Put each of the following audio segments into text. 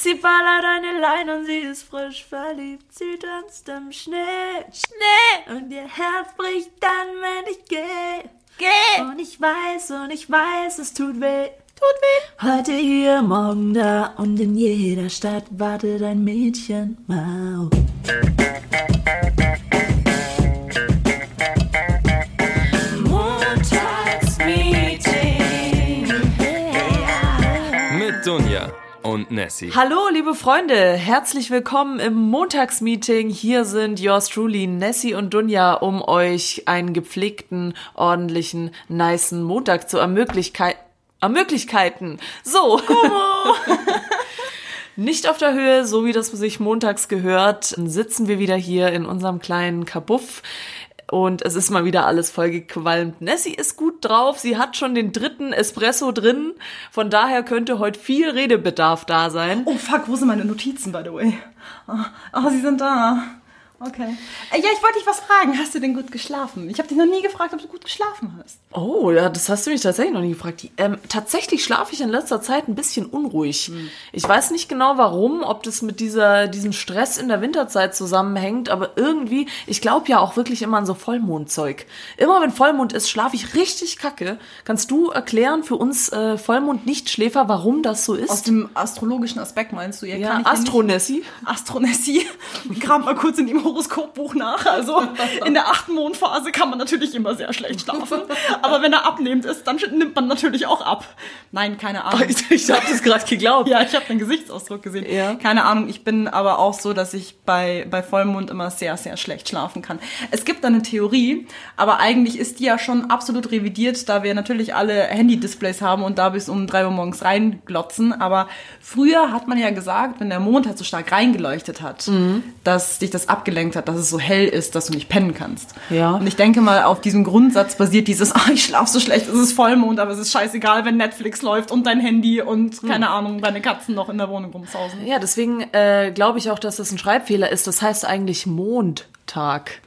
Sie ballert eine Lein und sie ist frisch verliebt. Sie tanzt im Schnee, Schnee. Und ihr Herz bricht dann, wenn ich gehe. Geh. Und ich weiß, und ich weiß, es tut weh. Tut weh. Heute hier, morgen da und in jeder Stadt wartet ein Mädchen. Wow. Montagsmeeting. Mit Dunja und Nessie. Hallo, liebe Freunde, herzlich willkommen im Montagsmeeting. Hier sind yours truly Nessie und Dunja, um euch einen gepflegten, ordentlichen, nicen Montag zu ermöglichkeit ermöglichkeiten. So. Nicht auf der Höhe, so wie das sich montags gehört, sitzen wir wieder hier in unserem kleinen Kabuff. Und es ist mal wieder alles vollgequalmt. Nessie ist gut drauf. Sie hat schon den dritten Espresso drin. Von daher könnte heute viel Redebedarf da sein. Oh fuck, wo sind meine Notizen, by the way? Oh, oh sie sind da. Okay. Äh, ja, ich wollte dich was fragen. Hast du denn gut geschlafen? Ich habe dich noch nie gefragt, ob du gut geschlafen hast. Oh, ja, das hast du mich tatsächlich noch nie gefragt. Ähm, tatsächlich schlafe ich in letzter Zeit ein bisschen unruhig. Hm. Ich weiß nicht genau warum, ob das mit dieser, diesem Stress in der Winterzeit zusammenhängt, aber irgendwie, ich glaube ja auch wirklich immer an so Vollmondzeug. Immer wenn Vollmond ist, schlafe ich richtig kacke. Kannst du erklären für uns äh, Vollmond-Nichtschläfer, warum das so ist? Aus dem astrologischen Aspekt meinst du? Ja, ja Astronessi. Astronessi. Kram mal kurz in die Horoskopbuch nach. Also in der achten Mondphase kann man natürlich immer sehr schlecht schlafen. Aber wenn er abnehmend ist, dann nimmt man natürlich auch ab. Nein, keine Ahnung. Ich, ich habe das gerade geglaubt. Ja, ich habe den Gesichtsausdruck gesehen. Ja. Keine Ahnung. Ich bin aber auch so, dass ich bei, bei Vollmond immer sehr, sehr schlecht schlafen kann. Es gibt da eine Theorie, aber eigentlich ist die ja schon absolut revidiert, da wir natürlich alle Handy-Displays haben und da bis um drei Uhr morgens reinglotzen. Aber früher hat man ja gesagt, wenn der Mond halt so stark reingeleuchtet hat, mhm. dass dich das abgelenkt abgelenkt hat, dass es so hell ist, dass du nicht pennen kannst. Ja. Und ich denke mal, auf diesem Grundsatz basiert dieses, ah, ich schlafe so schlecht, es ist Vollmond, aber es ist scheißegal, wenn Netflix läuft und dein Handy und, hm. keine Ahnung, deine Katzen noch in der Wohnung rumsausen. Ja, deswegen äh, glaube ich auch, dass das ein Schreibfehler ist. Das heißt eigentlich Mondtag.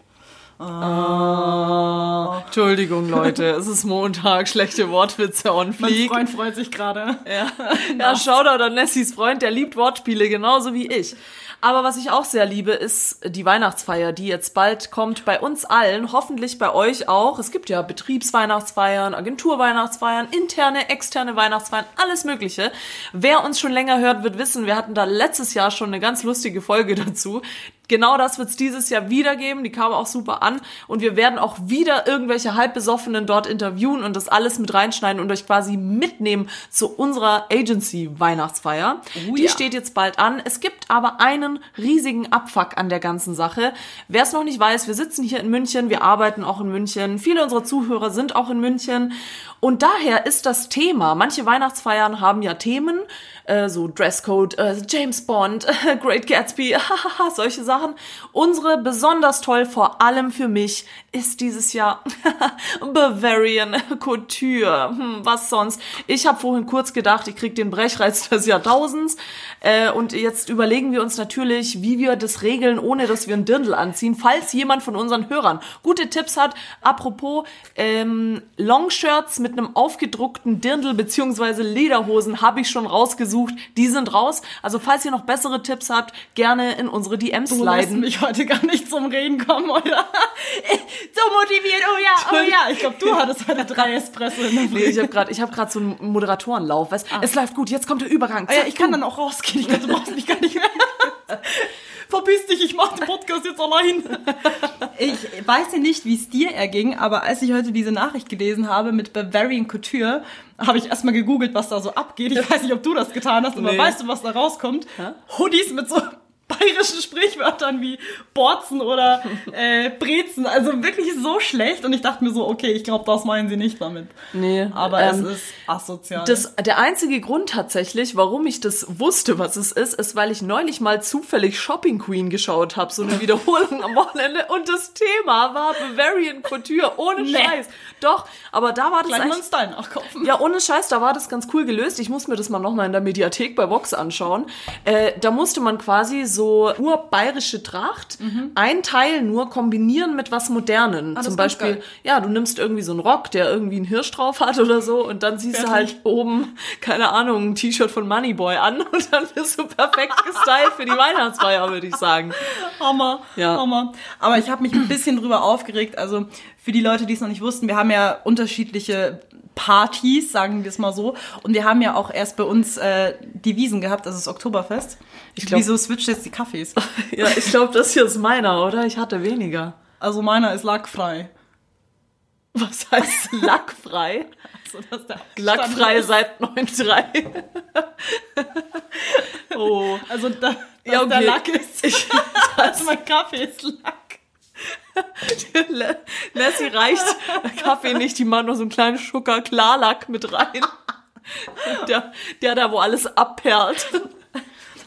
Oh. Entschuldigung, Leute, es ist Montag, schlechte Wortwitze on fleek. Mein Freund freut sich gerade. Ja, ja Shoutout an Nessies Freund, der liebt Wortspiele genauso wie ich. Aber was ich auch sehr liebe, ist die Weihnachtsfeier, die jetzt bald kommt bei uns allen, hoffentlich bei euch auch. Es gibt ja Betriebsweihnachtsfeiern, Agenturweihnachtsfeiern, interne, externe Weihnachtsfeiern, alles Mögliche. Wer uns schon länger hört, wird wissen, wir hatten da letztes Jahr schon eine ganz lustige Folge dazu. Genau das wird es dieses Jahr wieder geben. Die kam auch super an. Und wir werden auch wieder irgendwelche Halbbesoffenen dort interviewen und das alles mit reinschneiden und euch quasi mitnehmen zu unserer Agency-Weihnachtsfeier. Oh, die ja. steht jetzt bald an. Es gibt aber einen riesigen Abfuck an der ganzen Sache. Wer es noch nicht weiß, wir sitzen hier in München, wir arbeiten auch in München. Viele unserer Zuhörer sind auch in München. Und daher ist das Thema, manche Weihnachtsfeiern haben ja Themen, äh, so Dresscode, äh, James Bond, äh, Great Gatsby, solche Sachen. Unsere besonders toll, vor allem für mich, ist dieses Jahr Bavarian Couture. Hm, was sonst? Ich habe vorhin kurz gedacht, ich krieg den Brechreiz des Jahrtausends. Äh, und jetzt überlegen wir uns natürlich, wie wir das regeln, ohne dass wir ein Dirndl anziehen. Falls jemand von unseren Hörern gute Tipps hat, apropos ähm, Longshirts mit einem aufgedruckten Dirndl beziehungsweise Lederhosen habe ich schon rausgesucht. Die sind raus. Also falls ihr noch bessere Tipps habt, gerne in unsere DMs du leiten. Du mich heute gar nicht zum Reden kommen, oder? so motiviert, oh ja, oh ja. Ich glaube, du hattest heute drei Espresso in der Früh. Nee, ich habe gerade hab so einen Moderatorenlauf. Weißt? Ah. Es läuft gut, jetzt kommt der Übergang. Ah, ja, ich kann dann auch rausgehen. Ich glaube, du brauchst mich gar nicht mehr. Verpiss dich, ich mache den Podcast jetzt allein. Ich weiß ja nicht, wie es dir erging, aber als ich heute diese Nachricht gelesen habe mit Bavarian Couture, habe ich erstmal gegoogelt, was da so abgeht. Ich weiß nicht, ob du das getan hast, aber nee. weißt du, was da rauskommt? Hä? Hoodies mit so bayerischen Sprichwörtern wie Borzen oder äh, Brezen. Also wirklich so schlecht. Und ich dachte mir so, okay, ich glaube, das meinen sie nicht damit. Nee. Aber ähm, es ist asozial. Das, der einzige Grund tatsächlich, warum ich das wusste, was es ist, ist, weil ich neulich mal zufällig Shopping Queen geschaut habe, so eine Wiederholung am Wochenende. Und das Thema war Bavarian Couture. Ohne nee. Scheiß. Doch, aber da war das Gleich eigentlich... Style nachkaufen. Ja, ohne Scheiß, da war das ganz cool gelöst. Ich muss mir das mal nochmal in der Mediathek bei Vox anschauen. Äh, da musste man quasi so so nur bayerische Tracht, ein Teil nur kombinieren mit was Modernen. das Zum Beispiel, ja, du nimmst irgendwie so einen Rock, der irgendwie einen Hirsch drauf hat oder so und dann ziehst du Fertig. halt oben, keine Ahnung, ein T-Shirt von Moneyboy an und dann bist du perfekt gestylt für die Weihnachtsfeier, würde ich sagen. Hammer, Ja. Hammer. Aber ich habe mich ein bisschen drüber aufgeregt. Also für die Leute, die es noch nicht wussten, wir haben ja unterschiedliche Partys, sagen wir es mal so. Und wir haben ja auch erst bei uns äh, die Wiesen gehabt, also das Oktoberfest. Ich glaub- Wieso switcht jetzt die Kaffees? Ja, ich glaube, das hier ist meiner, oder? Ich hatte weniger. Also meiner ist lackfrei. Was heißt lackfrei? Also, dass der Lackfrei Abstand seit 9.3. oh. ist. Also da, Ja, der okay. Lack ist. Ich, also mein Kaffee ist Lack. Lassie reicht Kaffee nicht, die macht nur so einen kleinen Schucker Klarlack mit rein. Der, der da, wo alles abperlt.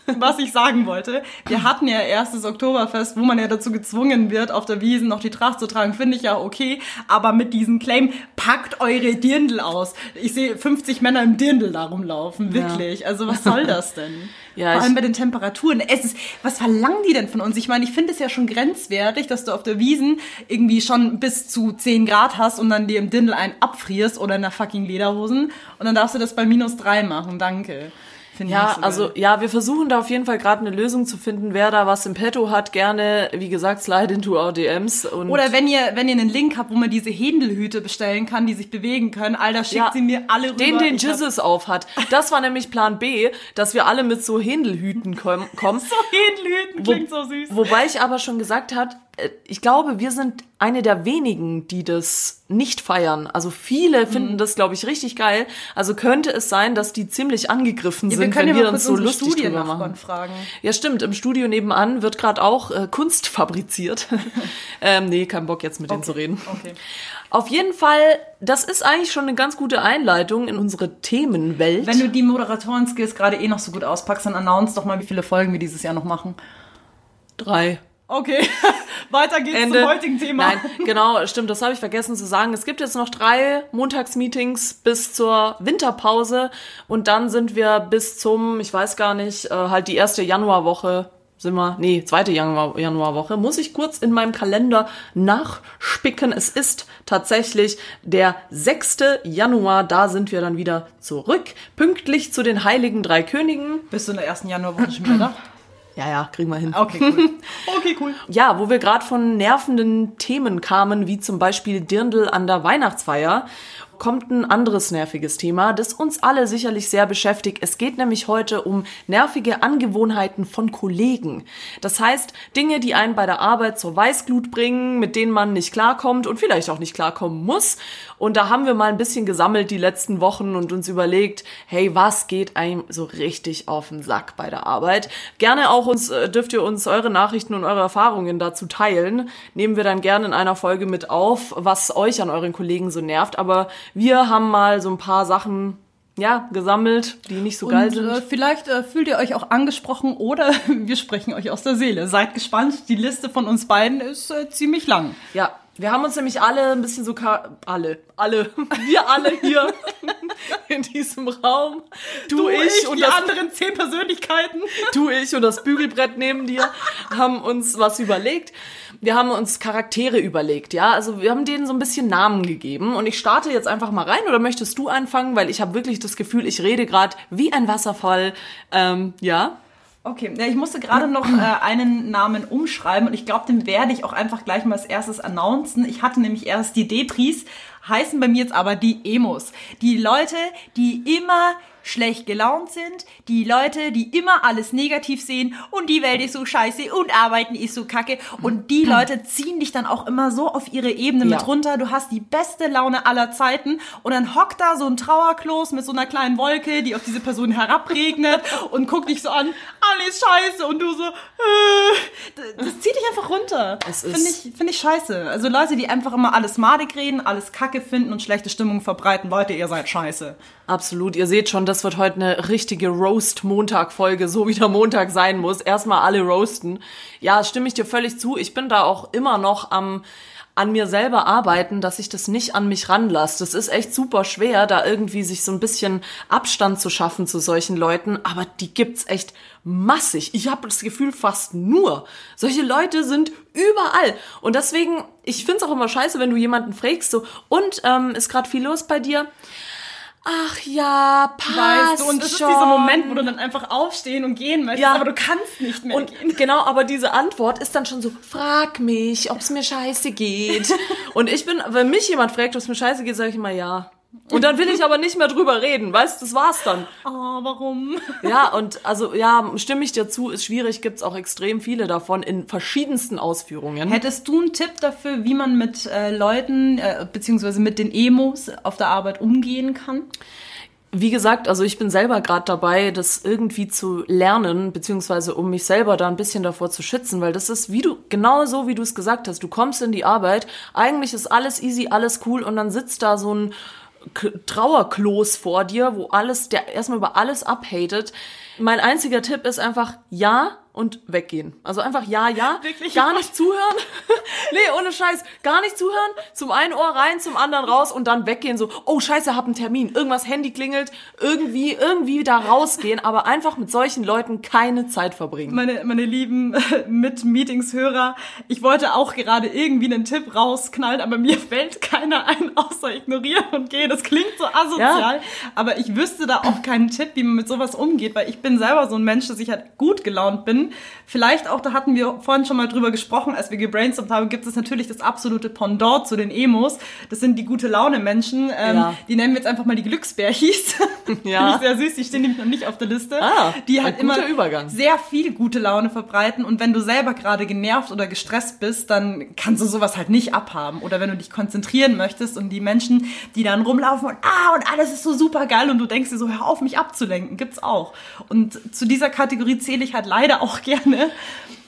was ich sagen wollte. Wir hatten ja erstes Oktoberfest, wo man ja dazu gezwungen wird, auf der Wiesen noch die Tracht zu tragen. Finde ich ja okay. Aber mit diesem Claim, packt eure Dirndl aus. Ich sehe 50 Männer im Dirndl da rumlaufen. Wirklich. Also was soll das denn? Ja, Vor allem bei den Temperaturen. Es ist, was verlangen die denn von uns? Ich meine, ich finde es ja schon grenzwertig, dass du auf der Wiesen irgendwie schon bis zu 10 Grad hast und dann dir im Dirndl einen abfrierst oder in der fucking Lederhosen. Und dann darfst du das bei minus 3 machen. Danke. Finde Ja, so geil. also ja, wir versuchen da auf jeden Fall gerade eine Lösung zu finden. Wer da was im Petto hat, gerne, wie gesagt, slide into our DMs. Und Oder wenn ihr, wenn ihr einen Link habt, wo man diese Händelhüte bestellen kann, die sich bewegen können, Alter, schickt Ja, sie mir alle rüber. den, den Jizzes auf hat. Das war nämlich Plan B, dass wir alle mit so Händelhüten kom- kommen. So Händelhüten klingt so süß. Wobei ich aber schon gesagt hat, ich glaube, wir sind eine der wenigen, die das nicht feiern. Also viele Mhm. finden das, glaube ich, richtig geil. Also könnte es sein, dass die ziemlich angegriffen Ja, wir sind, können wenn wir uns so lustig drüber Studiennachbarn machen. fragen. Ja, stimmt. Im Studio nebenan wird gerade auch äh, Kunst fabriziert. ähm, nee, kein Bock jetzt mit denen zu reden. Okay. Auf jeden Fall, das ist eigentlich schon eine ganz gute Einleitung in unsere Themenwelt. Wenn du die Moderatoren-Skills gerade eh noch so gut auspackst, dann announce doch mal, wie viele Folgen wir dieses Jahr noch machen. drei. Okay, weiter geht's Ende. zum heutigen Thema. Nein, genau, stimmt, das habe ich vergessen zu sagen. Es gibt jetzt noch drei Montagsmeetings bis zur Winterpause und dann sind wir bis zum, ich weiß gar nicht, äh, halt die erste Januarwoche sind wir, nee, zweite Januar, Januarwoche, muss ich kurz in meinem Kalender nachspicken. Es ist tatsächlich der 6. Januar, da sind wir dann wieder zurück, pünktlich zu den Heiligen Drei Königen. Bist du in der ersten Januarwoche schon wieder da? Ja, ja, kriegen wir hin. Okay, cool. Okay, cool. Ja, wo wir gerade von nervenden Themen kamen, wie zum Beispiel Dirndl an der Weihnachtsfeier, kommt ein anderes nerviges Thema, das uns alle sicherlich sehr beschäftigt. Es geht nämlich heute um nervige Angewohnheiten von Kollegen. Das heißt, Dinge, die einen bei der Arbeit zur Weißglut bringen, mit denen man nicht klarkommt und vielleicht auch nicht klarkommen muss. Und da haben wir mal ein bisschen gesammelt die letzten Wochen und uns überlegt, hey, was geht einem so richtig auf den Sack bei der Arbeit? Gerne auch uns, äh, dürft ihr uns eure Nachrichten und eure Erfahrungen dazu teilen. Nehmen wir dann gerne in einer Folge mit auf, was euch an euren Kollegen so nervt. Aber wir haben mal so ein paar Sachen, ja, gesammelt, die nicht so geil Und sind. äh, vielleicht äh, fühlt ihr euch auch angesprochen oder wir sprechen euch aus der Seele. Seid gespannt, die Liste von uns beiden ist äh, ziemlich lang. Ja, wir haben uns nämlich alle ein bisschen so alle, alle, wir alle hier in diesem Raum, du, ich, und die das anderen zehn Persönlichkeiten. du, ich und das Bügelbrett neben dir haben uns was überlegt. Wir haben uns Charaktere überlegt, ja. Also wir haben denen so ein bisschen Namen gegeben. Und ich starte jetzt einfach mal rein. Oder möchtest du anfangen? Weil ich habe wirklich das Gefühl, ich rede gerade wie ein Wasserfall. Ähm, ja. Okay, ja, ich musste gerade noch äh, einen Namen umschreiben und ich glaube, den werde ich auch einfach gleich mal als erstes announcen. Ich hatte nämlich erst die Depris, heißen bei mir jetzt aber die Emos. Die Leute, die immer schlecht gelaunt sind, die Leute, die immer alles negativ sehen und die Welt ist so scheiße und Arbeiten ist so kacke und die Leute ziehen dich dann auch immer so auf ihre Ebene Ja. mit runter. Du hast die beste Laune aller Zeiten und dann hockt da so ein Trauerklos mit so einer kleinen Wolke, die auf diese Person herabregnet und guckt dich so an, alles scheiße und du so, äh, das zieht dich einfach runter. Finde ich, finde ich scheiße. Also Leute, die einfach immer alles madig reden, alles kacke finden und schlechte Stimmung verbreiten, Leute, ihr seid scheiße. Absolut. Ihr seht schon, das wird heute eine richtige Roast-Montag-Folge, so wie der Montag sein muss. Erstmal alle roasten. Ja, stimme ich dir völlig zu. Ich bin da auch immer noch am an mir selber arbeiten, dass ich das nicht an mich ranlasse. Das ist echt super schwer, da irgendwie sich so ein bisschen Abstand zu schaffen zu solchen Leuten, aber die gibt's echt massig. Ich habe das Gefühl fast nur. Solche Leute sind überall. Und deswegen, ich find's auch immer scheiße, wenn du jemanden fragst, so, und ähm, ist gerade viel los bei dir? Ach ja, passt Weißt du, und das schon. ist dieser Moment, wo du dann einfach aufstehen und gehen möchtest, Ja. aber du kannst nicht mehr Und gehen. genau, aber diese Antwort ist dann schon so, frag mich, ob's mir scheiße geht. und ich bin, wenn mich jemand fragt, ob's mir scheiße geht, sage ich immer ja. Und dann will ich aber nicht mehr drüber reden, weißt, das war's dann. Oh, warum? Ja, und also ja, stimme ich dir zu, ist schwierig, gibt's auch extrem viele davon in verschiedensten Ausführungen. Hättest du einen Tipp dafür, wie man mit äh, Leuten, äh, beziehungsweise mit den Emos auf der Arbeit umgehen kann? Wie gesagt, also ich bin selber gerade dabei, das irgendwie zu lernen, beziehungsweise um mich selber da ein bisschen davor zu schützen, weil das ist, wie du, genau so wie du es gesagt hast, du kommst in die Arbeit, eigentlich ist alles easy, alles cool und dann sitzt da so ein Trauerklos vor dir, wo alles, der erstmal über alles abhatet. Mein einziger Tipp ist einfach ja und weggehen. Also einfach ja, ja, Wirklich? gar nicht zuhören. nee, ohne Scheiß, gar nicht zuhören, zum einen Ohr rein, zum anderen raus und dann weggehen so, oh Scheiße, hab einen Termin, irgendwas Handy klingelt, irgendwie irgendwie da rausgehen, aber einfach mit solchen Leuten keine Zeit verbringen. Meine, meine lieben Mit-Meetings-Hörer, ich wollte auch gerade irgendwie einen Tipp rausknallen, aber mir fällt keiner ein, außer ignorieren und gehen. Das klingt so asozial, Ja. aber ich wüsste da auch keinen Tipp, wie man mit sowas umgeht, weil ich bin selber so ein Mensch, dass ich halt gut gelaunt bin. Vielleicht auch, da hatten wir vorhin schon mal drüber gesprochen, als wir gebrainstormt haben, gibt es natürlich das absolute Pendant zu den Emos. Das sind die gute Laune-Menschen. Ähm, Ja. Die nennen wir jetzt einfach mal die Glücksbärchis. Ja. Finde ich sehr süß, die stehen nämlich noch nicht auf der Liste. Ah, die halt immer Übergang. sehr viel gute Laune verbreiten und wenn du selber gerade genervt oder gestresst bist, dann kannst du sowas halt nicht abhaben. Oder wenn du dich konzentrieren möchtest und die Menschen, die dann rumlaufen und ah und alles ist so super geil und du denkst dir so, hör auf mich abzulenken, gibt's auch. Und zu dieser Kategorie zähle ich halt leider auch gerne.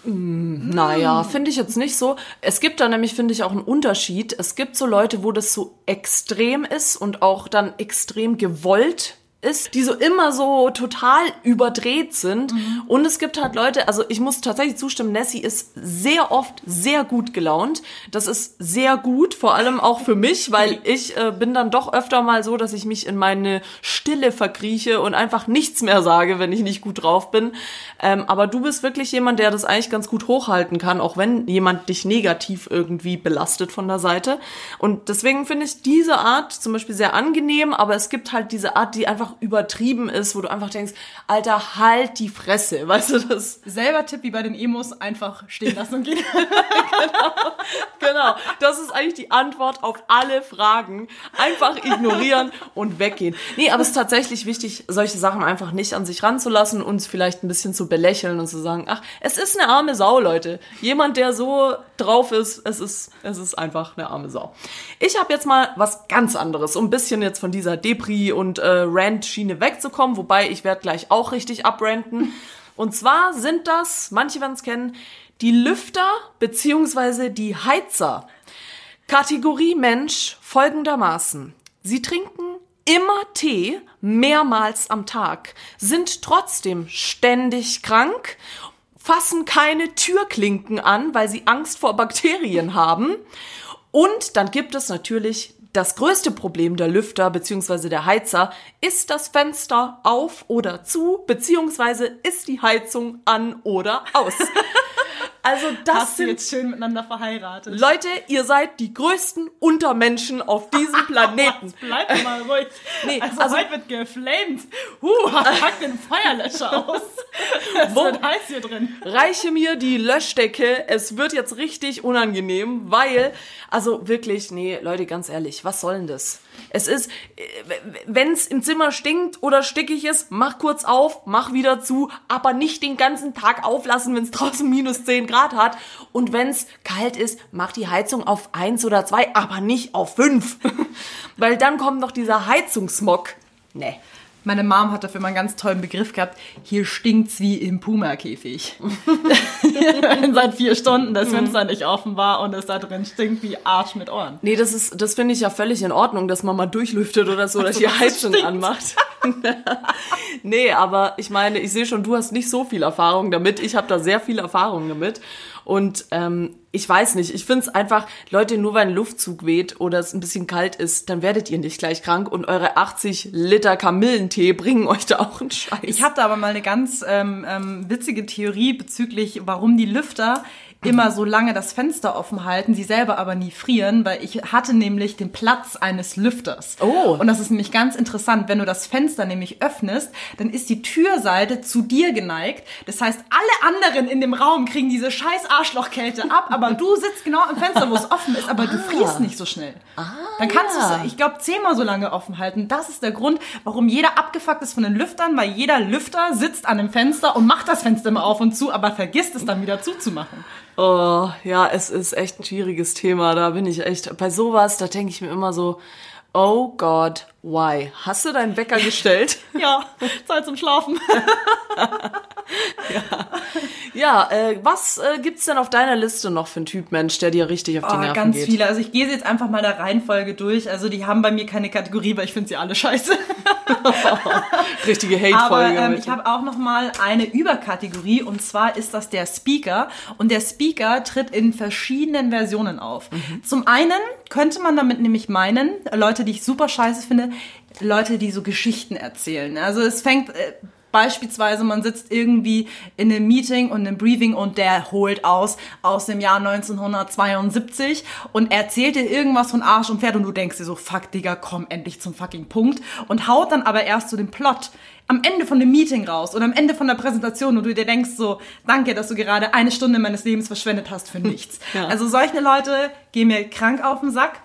Naja, finde ich jetzt nicht so. Es gibt da nämlich, finde ich, auch einen Unterschied. Es gibt so Leute, wo das so extrem ist und auch dann extrem gewollt ist, die so immer so total überdreht sind. Und es gibt halt Leute, also ich muss tatsächlich zustimmen, Nessie ist sehr oft sehr gut gelaunt. Das ist sehr gut, vor allem auch für mich, weil ich äh, bin dann doch öfter mal so, dass ich mich in meine Stille verkrieche und einfach nichts mehr sage, wenn ich nicht gut drauf bin. Ähm, aber du bist wirklich jemand, der das eigentlich ganz gut hochhalten kann, auch wenn jemand dich negativ irgendwie belastet von der Seite. Und deswegen finde ich diese Art zum Beispiel sehr angenehm, aber es gibt halt diese Art, die einfach übertrieben ist, wo du einfach denkst, Alter, halt die Fresse, weißt du das? Selber Tipp wie bei den Emos, einfach stehen lassen und gehen. Genau, das ist eigentlich die Antwort auf alle Fragen. Einfach ignorieren und weggehen. Nee, aber es ist tatsächlich wichtig, solche Sachen einfach nicht an sich ranzulassen, uns vielleicht ein bisschen zu belächeln und zu sagen, ach, es ist eine arme Sau, Leute. Jemand, der so drauf ist, es ist, es ist einfach eine arme Sau. Ich habe jetzt mal was ganz anderes, um ein bisschen jetzt von dieser Depri- und äh, Rant-Schiene wegzukommen, wobei ich werde gleich auch richtig abranten. Und zwar sind das, manche werden es kennen, die Lüfter beziehungsweise die Heizer. Kategorie Mensch folgendermaßen. Sie trinken immer Tee mehrmals am Tag, sind trotzdem ständig krank, fassen keine Türklinken an, weil sie Angst vor Bakterien haben. Und dann gibt es natürlich das größte Problem der Lüfter bzw. der Heizer. Ist das Fenster auf oder zu, beziehungsweise ist die Heizung an oder aus? Also das Hast sind jetzt schön miteinander verheiratet. Leute, ihr seid die größten Untermenschen auf diesem Planeten. Bleib doch mal ruhig. Nee, also, also- heute wird geflamed. Huh, pack den Feuerlöscher aus. Es Wo- wird heiß hier drin. Reiche mir die Löschdecke. Es wird jetzt richtig unangenehm, weil, also wirklich, nee, Leute, ganz ehrlich, was soll denn das? Es ist, wenn es im Zimmer stinkt oder stickig ist, mach kurz auf, mach wieder zu, aber nicht den ganzen Tag auflassen, wenn es draußen minus 10 Grad hat. Und wenn es kalt ist, mach die Heizung auf 1 oder 2, aber nicht auf 5. weil dann kommt noch dieser Heizungssmog. Nee. Meine Mom hat dafür mal einen ganz tollen Begriff gehabt. Hier stinkt's wie im Puma-Käfig. Seit vier Stunden das Fenster nicht offen war und es da drin stinkt wie Arsch mit Ohren. Nee, das ist, das finde ich ja völlig in Ordnung, dass man mal durchlüftet oder so, dass die dass es Heizung stinkt. anmacht. nee, aber ich meine, ich sehe schon, du hast nicht so viel Erfahrung damit. Ich habe da sehr viel Erfahrung damit. Und ähm, ich weiß nicht, ich finde es einfach, Leute, nur weil ein Luftzug weht oder es ein bisschen kalt ist, dann werdet ihr nicht gleich krank und eure 80 Liter Kamillentee bringen euch da auch einen Scheiß. Ich habe da aber mal eine ganz ähm, ähm, witzige Theorie bezüglich, warum die Lüfter immer so lange das Fenster offen halten, sie selber aber nie frieren, weil ich hatte nämlich den Platz eines Lüfters. Oh. Und das ist nämlich ganz interessant. Wenn du das Fenster nämlich öffnest, dann ist die Türseite zu dir geneigt. Das heißt, alle anderen in dem Raum kriegen diese scheiß Arschlochkälte ab, aber du sitzt genau am Fenster, wo es offen ist, aber du frierst nicht so schnell. Ah, dann kannst ja. du es, ich glaube, zehnmal so lange offen halten. Das ist der Grund, warum jeder abgefuckt ist von den Lüftern, weil jeder Lüfter sitzt an dem Fenster und macht das Fenster immer auf und zu, aber vergisst es dann wieder zuzumachen. Oh, ja, es ist echt ein schwieriges Thema. Da bin ich echt, bei sowas, da denke ich mir immer so, oh God, why? Hast du deinen Wecker gestellt? Ja, Zeit zum Schlafen. ja, äh, was äh, gibt's denn auf deiner Liste noch für einen Typ Mensch, der dir richtig auf die Oh, Nerven ganz geht? viele. Also ich gehe sie jetzt einfach mal der Reihenfolge durch. Also die haben bei mir keine Kategorie, weil ich finde sie alle scheiße. Richtige Aber Hate-Folge. ähm, heute. ich habe auch noch mal eine Überkategorie und zwar ist das der Speaker und der Speaker tritt in verschiedenen Versionen auf. Zum einen könnte man damit nämlich meinen, Leute, die ich super scheiße finde, Leute, die so Geschichten erzählen. Also es fängt äh, Beispielsweise, man sitzt irgendwie in einem Meeting und einem Briefing und der holt aus aus dem Jahr 1972 und erzählt dir irgendwas von Arsch und Pferd und du denkst dir so, fuck, Digga, komm endlich zum fucking Punkt und haut dann aber erst so den Plot am Ende von dem Meeting raus oder am Ende von der Präsentation und du dir denkst so, danke, dass du gerade eine Stunde meines Lebens verschwendet hast für nichts. Ja. Also solche Leute gehen mir krank auf den Sack.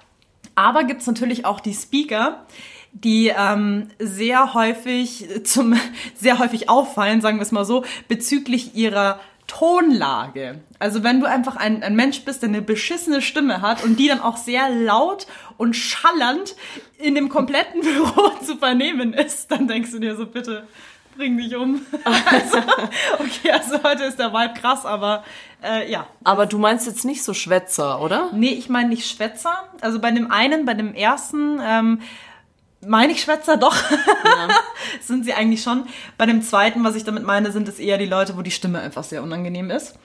Aber gibt's natürlich auch die Speaker, die ähm, sehr häufig zum sehr häufig auffallen, sagen wir es mal so, bezüglich ihrer Tonlage. Also wenn du einfach ein, ein Mensch bist, der eine beschissene Stimme hat und die dann auch sehr laut und schallernd in dem kompletten Büro zu vernehmen ist, dann denkst du dir so, bitte bring dich um. Also, okay, also heute ist der Vibe krass, aber äh, ja, Aber du meinst jetzt nicht so Schwätzer, oder? Nee, ich meine nicht Schwätzer. Also bei dem einen, bei dem ersten, ähm, meine ich Schwätzer doch. sind sie eigentlich schon. Bei dem zweiten, was ich damit meine, sind es eher die Leute, wo die Stimme einfach sehr unangenehm ist.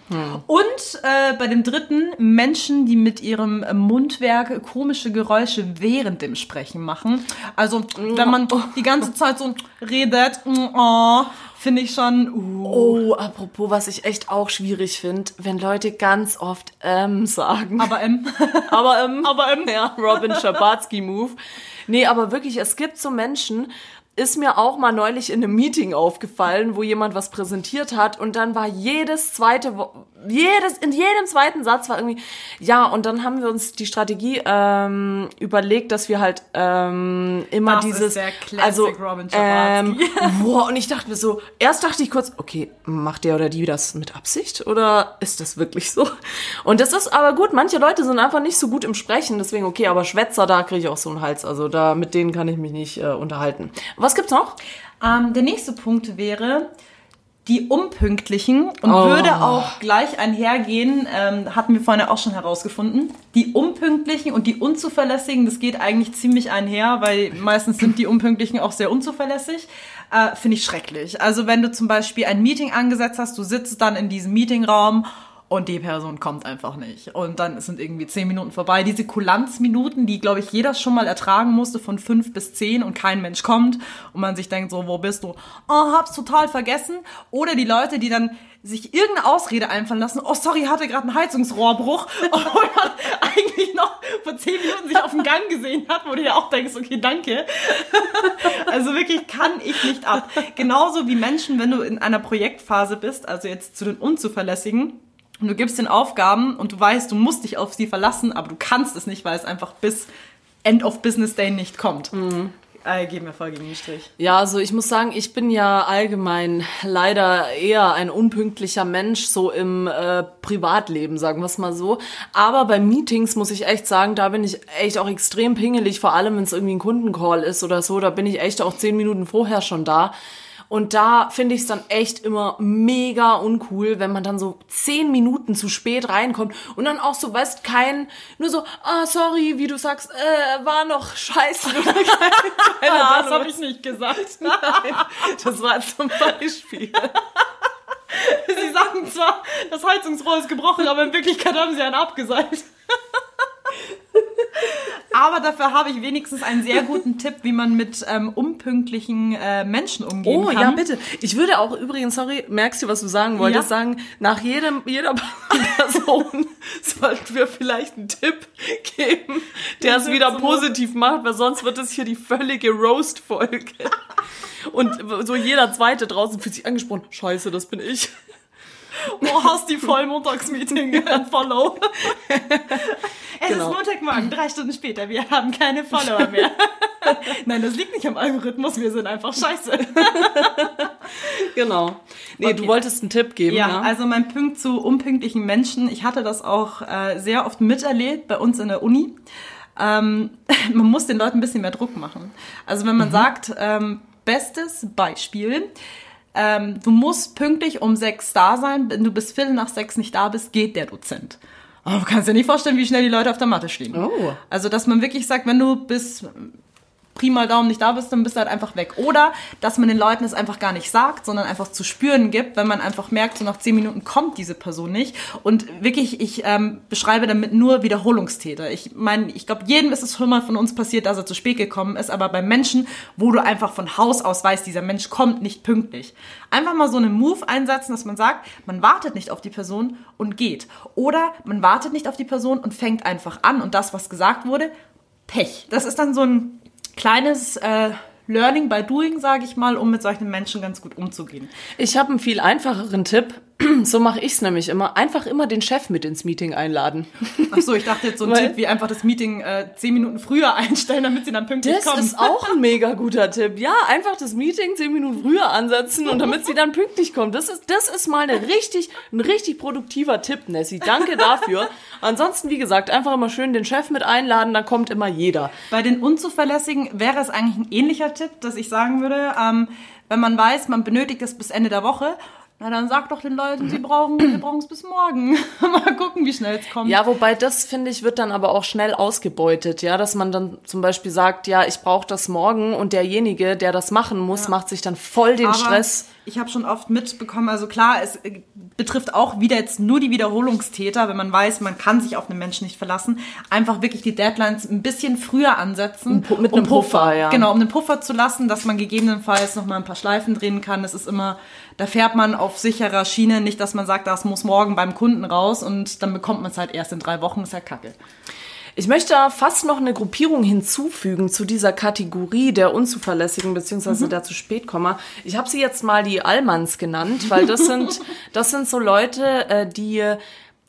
Und äh, bei dem dritten Menschen, die mit ihrem Mundwerk komische Geräusche während dem Sprechen machen. Also wenn man die ganze Zeit so redet, oh, finde ich schon. Uh. Oh, apropos, was ich echt auch schwierig finde, wenn Leute ganz oft ähm sagen. Aber ähm, Aber ähm, Aber, ähm. ja, Robin Schabatsky Move. Nee, aber wirklich, es gibt so Menschen, ist mir auch mal neulich in einem Meeting aufgefallen, wo jemand was präsentiert hat und dann war jedes zweite, jedes, in jedem zweiten Satz war irgendwie, ja, und dann haben wir uns die Strategie ähm, überlegt, dass wir halt ähm, immer Das ist dieses, der Classic also, Robin ähm, boah, und ich dachte mir so, erst dachte ich kurz, okay, macht der oder die das mit Absicht oder ist das wirklich so? Und das ist aber gut, manche Leute sind einfach nicht so gut im Sprechen, deswegen okay, aber Schwätzer, da kriege ich auch so einen Hals, also da mit denen kann ich mich nicht äh, unterhalten. Was gibt's noch? Ähm, der nächste Punkt wäre die Unpünktlichen und Oh. würde auch gleich einhergehen, ähm, hatten wir vorhin ja auch schon herausgefunden. Die Unpünktlichen und die Unzuverlässigen, das geht eigentlich ziemlich einher, weil meistens sind die Unpünktlichen auch sehr unzuverlässig. Äh, Finde ich schrecklich. Also wenn du zum Beispiel ein Meeting angesetzt hast, du sitzt dann in diesem Meetingraum und die Person kommt einfach nicht. Und dann sind irgendwie zehn Minuten vorbei. Diese Kulanzminuten, die, glaube ich, jeder schon mal ertragen musste, von fünf bis zehn und kein Mensch kommt und man sich denkt so, wo bist du? Oh, hab's total vergessen. Oder die Leute, die dann sich irgendeine Ausrede einfallen lassen. Oh, sorry, hatte gerade einen Heizungsrohrbruch. Obwohl man eigentlich noch vor zehn Minuten sich auf dem Gang gesehen hat, wo du ja auch denkst, okay, danke. Also wirklich kann ich nicht ab. Genauso wie Menschen, wenn du in einer Projektphase bist, also jetzt zu den Unzuverlässigen, und du gibst den Aufgaben und du weißt, du musst dich auf sie verlassen, aber du kannst es nicht, weil es einfach bis End of Business Day nicht kommt. Äh, geben wir voll gegen den Strich. Ja, also ich muss sagen, ich bin ja allgemein leider eher ein unpünktlicher Mensch, so im äh, Privatleben, sagen wir es mal so. Aber bei Meetings muss ich echt sagen, da bin ich echt auch extrem pingelig, vor allem wenn es irgendwie ein Kundencall ist oder so, da bin ich echt auch zehn Minuten vorher schon da. Und da finde ich es dann echt immer mega uncool, wenn man dann so zehn Minuten zu spät reinkommt und dann auch so, weißt, kein, nur so, ah, sorry, wie du sagst, äh, war noch scheiße. Oder keine, keine das Ahnung, habe ich nicht gesagt. Nein, das war zum Beispiel. Sie sagen zwar, das Heizungsrohr ist gebrochen, aber in Wirklichkeit haben sie einen abgeseilt. Aber dafür habe ich wenigstens einen sehr guten Tipp, wie man mit ähm, unpünktlichen äh, Menschen umgehen Oh kann. ja, bitte. Ich würde auch übrigens, sorry, merkst du, was du sagen wolltest, Ja. sagen, nach jedem, jeder Person sollten wir vielleicht einen Tipp geben, der es wieder positiv macht, weil sonst wird es hier die völlige Roast-Folge. Und so jeder Zweite draußen fühlt sich angesprochen. Scheiße, das bin ich. Oh, hast die Vollmontagsmeeting Follow. Es Genau. ist Montagmorgen, drei Stunden später. Wir haben keine Follower mehr. Nein, das liegt nicht am Algorithmus. Wir sind einfach scheiße. Genau. Nee, du Okay. wolltest einen Tipp geben, Ja, ja? also mein Punkt zu unpünktlichen Menschen. Ich hatte das auch äh, sehr oft miterlebt bei uns in der Uni. Ähm, man muss den Leuten ein bisschen mehr Druck machen. Also wenn man sagt, ähm, bestes Beispiel, ähm, du musst pünktlich um sechs da sein. Wenn du bis Viertel nach sechs nicht da bist, geht der Dozent. Aber du kannst dir nicht vorstellen, wie schnell die Leute auf der Matte stehen. Oh. Also, dass man wirklich sagt, wenn du bis Pi mal Daumen nicht da bist, dann bist du halt einfach weg. Oder, dass man den Leuten es einfach gar nicht sagt, sondern einfach zu spüren gibt, wenn man einfach merkt, so nach zehn Minuten kommt diese Person nicht. Und wirklich, ich ähm, beschreibe damit nur Wiederholungstäter. Ich meine, ich glaube, jedem ist es schon mal von uns passiert, dass er zu spät gekommen ist, aber bei Menschen, wo du einfach von Haus aus weißt, dieser Mensch kommt nicht pünktlich. Einfach mal so einen Move einsetzen, dass man sagt, man wartet nicht auf die Person und geht. Oder man wartet nicht auf die Person und fängt einfach an und das, was gesagt wurde, Pech. Das ist dann so ein kleines äh, Learning by Doing, sage ich mal, um mit solchen Menschen ganz gut umzugehen. Ich habe einen viel einfacheren Tipp. So mache ich's nämlich immer. Einfach immer den Chef mit ins Meeting einladen. Ach so, ich dachte jetzt so ein Weil- Tipp wie einfach das Meeting äh, zehn Minuten früher einstellen, damit sie dann pünktlich Das kommen. ist auch ein mega guter Tipp. Ja, einfach das Meeting zehn Minuten früher ansetzen und damit sie dann pünktlich kommt. Das ist, das ist mal eine richtig, ein richtig produktiver Tipp, Nessie. Danke dafür. Ansonsten, wie gesagt, einfach immer schön den Chef mit einladen, dann kommt immer jeder. Bei den Unzuverlässigen wäre es eigentlich ein ähnlicher Tipp, dass ich sagen würde, ähm, wenn man weiß, man benötigt es bis Ende der Woche, na dann sag doch den Leuten, sie brauchen, sie brauchen es bis morgen. Mal gucken, wie schnell es kommt. Ja, wobei das, finde ich, wird dann aber auch schnell ausgebeutet, ja, dass man dann zum Beispiel sagt, ja, ich brauche das morgen und derjenige, der das machen muss, macht sich dann voll den Aber Stress. Ich habe schon oft mitbekommen, also klar, es äh, betrifft auch wieder jetzt nur die Wiederholungstäter, wenn man weiß, man kann sich auf einen Menschen nicht verlassen, einfach wirklich die Deadlines ein bisschen früher ansetzen. Mit einem Puffer, ja. Genau, um einen Puffer zu lassen, dass man gegebenenfalls noch mal ein paar Schleifen drehen kann. Das ist immer, da fährt man auf sicherer Schiene, nicht, dass man sagt, das muss morgen beim Kunden raus und dann bekommt man es halt erst in drei Wochen, ist ja kacke. Ich möchte da fast noch eine Gruppierung hinzufügen zu dieser Kategorie der Unzuverlässigen bzw. der zu spät Komma. Ich habe sie jetzt mal die Allmanns genannt, weil das sind das sind so Leute, äh, die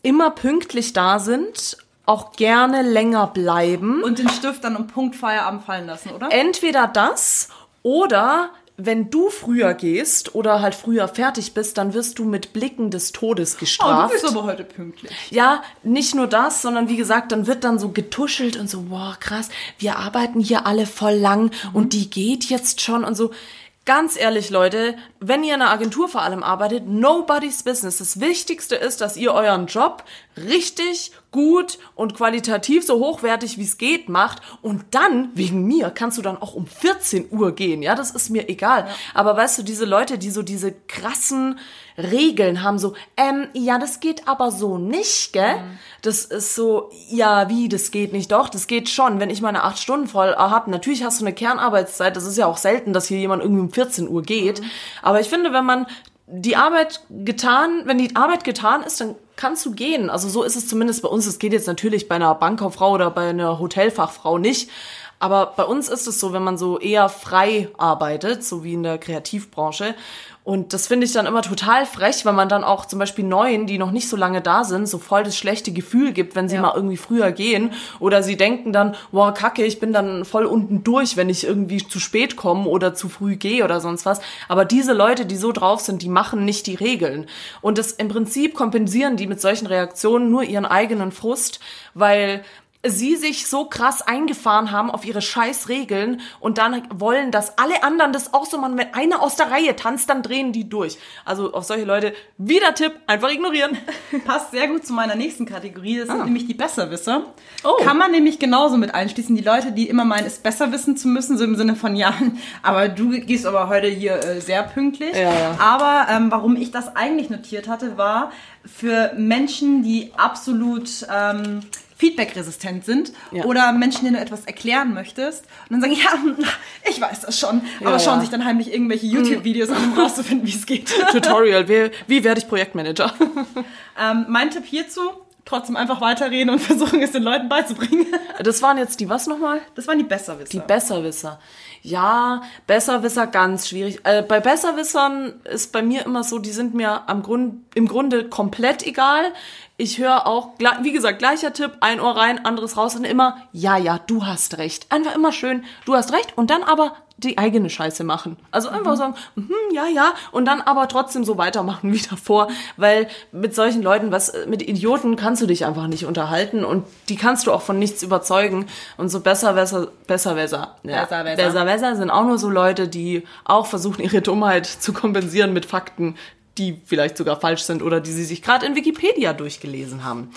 immer pünktlich da sind, auch gerne länger bleiben. Und den Stift dann um Punkt Feierabend fallen lassen, oder? Entweder das oder wenn du früher gehst oder halt früher fertig bist, dann wirst du mit Blicken des Todes oh, du gestraft. bist aber heute pünktlich. Ja, nicht nur das, sondern wie gesagt, dann wird dann so getuschelt und so, wow, krass, wir arbeiten hier alle voll lang und die geht jetzt schon und so. Ganz ehrlich, Leute, wenn ihr in einer Agentur vor allem arbeitet, nobody's business. Das Wichtigste ist, dass ihr euren Job richtig gut und qualitativ so hochwertig wie es geht macht und dann wegen mir kannst du dann auch um 14 Uhr gehen, ja, das ist mir egal. Aber weißt du, diese Leute, die so diese krassen Regeln haben, so, ähm, ja, das geht aber so nicht, gell? Das ist so, ja, wie, das geht nicht, doch, das geht schon. Wenn ich meine acht Stunden voll habe, natürlich hast du eine Kernarbeitszeit, das ist ja auch selten, dass hier jemand irgendwie um 14 Uhr geht. Aber ich finde, wenn man die Arbeit getan, wenn die Arbeit getan ist, dann kannst du gehen. Also so ist es zumindest bei uns. Es geht jetzt natürlich bei einer Bankkauffrau oder bei einer Hotelfachfrau nicht. Aber bei uns ist es so, wenn man so eher frei arbeitet, so wie in der Kreativbranche. Und das finde ich dann immer total frech, wenn man dann auch zum Beispiel Neuen, die noch nicht so lange da sind, so voll das schlechte Gefühl gibt, wenn sie Ja. mal irgendwie früher gehen. Oder sie denken dann, boah, kacke, ich bin dann voll unten durch, wenn ich irgendwie zu spät komme oder zu früh gehe oder sonst was. Aber diese Leute, die so drauf sind, die machen nicht die Regeln. Und das im Prinzip kompensieren die mit solchen Reaktionen nur ihren eigenen Frust, weil sie sich so krass eingefahren haben auf ihre scheiß Regeln und dann wollen, dass alle anderen das auch so machen. Wenn einer aus der Reihe tanzt, dann drehen die durch. Also auf solche Leute, wieder Tipp, einfach ignorieren. Passt sehr gut zu meiner nächsten Kategorie. Das sind ah. nämlich die Besserwisser. Oh. Kann man nämlich genauso mit einschließen. Die Leute, die immer meinen, es besser wissen zu müssen, so im Sinne von, ja, aber du gehst aber heute hier äh, sehr pünktlich. Ja, ja. Aber ähm, warum ich das eigentlich notiert hatte, war für Menschen, die absolut... Ähm, feedbackresistent sind ja. oder Menschen, denen du etwas erklären möchtest und dann sagen, ja, ich weiß das schon, aber ja, schauen sich dann heimlich irgendwelche YouTube-Videos an, um rauszufinden, wie es geht. Tutorial, wie, wie werde ich Projektmanager? Ähm, mein Tipp hierzu, trotzdem einfach weiterreden und versuchen, es den Leuten beizubringen. Das waren jetzt die was nochmal? Das waren die Besserwisser. Die Besserwisser. Ja, Besserwisser ganz schwierig. Äh, bei Besserwissern ist bei mir immer so, die sind mir am Grund, im Grunde komplett egal ich höre auch, wie gesagt, gleicher Tipp, ein Ohr rein, anderes raus und immer, ja, ja, du hast recht. Einfach immer schön, du hast recht und dann aber die eigene Scheiße machen. Also einfach mhm. sagen, hm, ja, ja, und dann aber trotzdem so weitermachen wie davor, weil mit solchen Leuten, was mit Idioten kannst du dich einfach nicht unterhalten und die kannst du auch von nichts überzeugen und so besser, besser, besser, besser. Ja. Besser, besser. Besser, besser sind auch nur so Leute, die auch versuchen, ihre Dummheit zu kompensieren mit Fakten, die vielleicht sogar falsch sind oder die sie sich gerade in Wikipedia durchgelesen haben.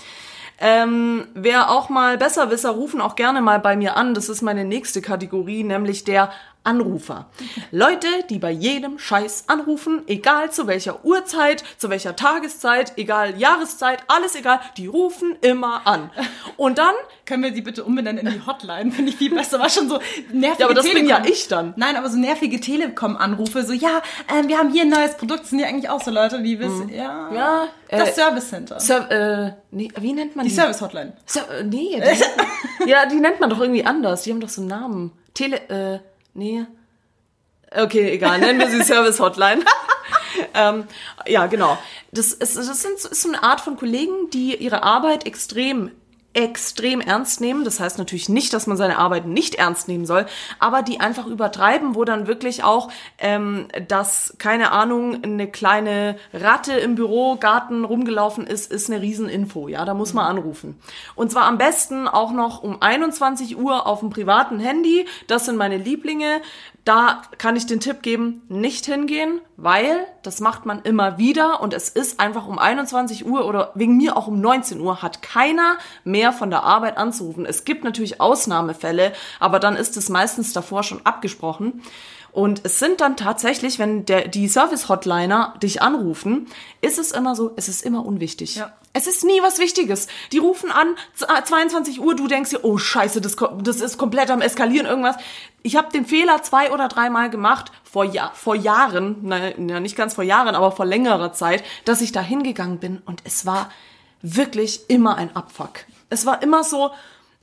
Ähm, wer auch mal Besserwisser, rufen auch gerne mal bei mir an. Das ist meine nächste Kategorie, nämlich der Anrufer. Leute, die bei jedem Scheiß anrufen, egal zu welcher Uhrzeit, zu welcher Tageszeit, egal Jahreszeit, alles egal, die rufen immer an. Und dann können wir sie bitte umbenennen in die Hotline, finde ich viel besser. War schon so nervige Ja, aber das Telekom. bin ja ich dann. Nein, aber so nervige Telekom-Anrufe, so ja, äh, wir haben hier ein neues Produkt, sind ja eigentlich auch so Leute, die wissen, mhm. ja, ja, das äh, Service Center. Ser äh, nee, wie nennt man die? Die Service Hotline. So, äh, nee, die, ja, die nennt man doch irgendwie anders. Die haben doch so einen Namen. Tele, äh, Nee. Okay, egal, nennen wir sie Service Hotline. ähm, ja, genau. Das, ist, das sind, ist so eine Art von Kollegen, die ihre Arbeit extrem extrem ernst nehmen. Das heißt natürlich nicht, dass man seine Arbeit nicht ernst nehmen soll, aber die einfach übertreiben, wo dann wirklich auch, ähm, dass, keine Ahnung, eine kleine Ratte im Bürogarten rumgelaufen ist, ist eine Rieseninfo. Ja, da muss man mhm. anrufen. Und zwar am besten auch noch um 21 Uhr auf dem privaten Handy. Das sind meine Lieblinge. Da kann ich den Tipp geben, nicht hingehen, weil das macht man immer wieder und es ist einfach um 21 Uhr oder wegen mir auch um 19 Uhr hat keiner mehr von der Arbeit anzurufen. Es gibt natürlich Ausnahmefälle, aber dann ist es meistens davor schon abgesprochen. Und es sind dann tatsächlich, wenn der, die Service-Hotliner dich anrufen, ist es immer so, es ist immer unwichtig. Ja. Es ist nie was Wichtiges. Die rufen an, 22 äh, Uhr, du denkst dir, oh scheiße, das, das ist komplett am Eskalieren, irgendwas. Ich habe den Fehler zwei oder dreimal gemacht, vor, ja, vor Jahren, na, nicht ganz vor Jahren, aber vor längerer Zeit, dass ich da hingegangen bin und es war wirklich immer ein Abfuck. Es war immer so,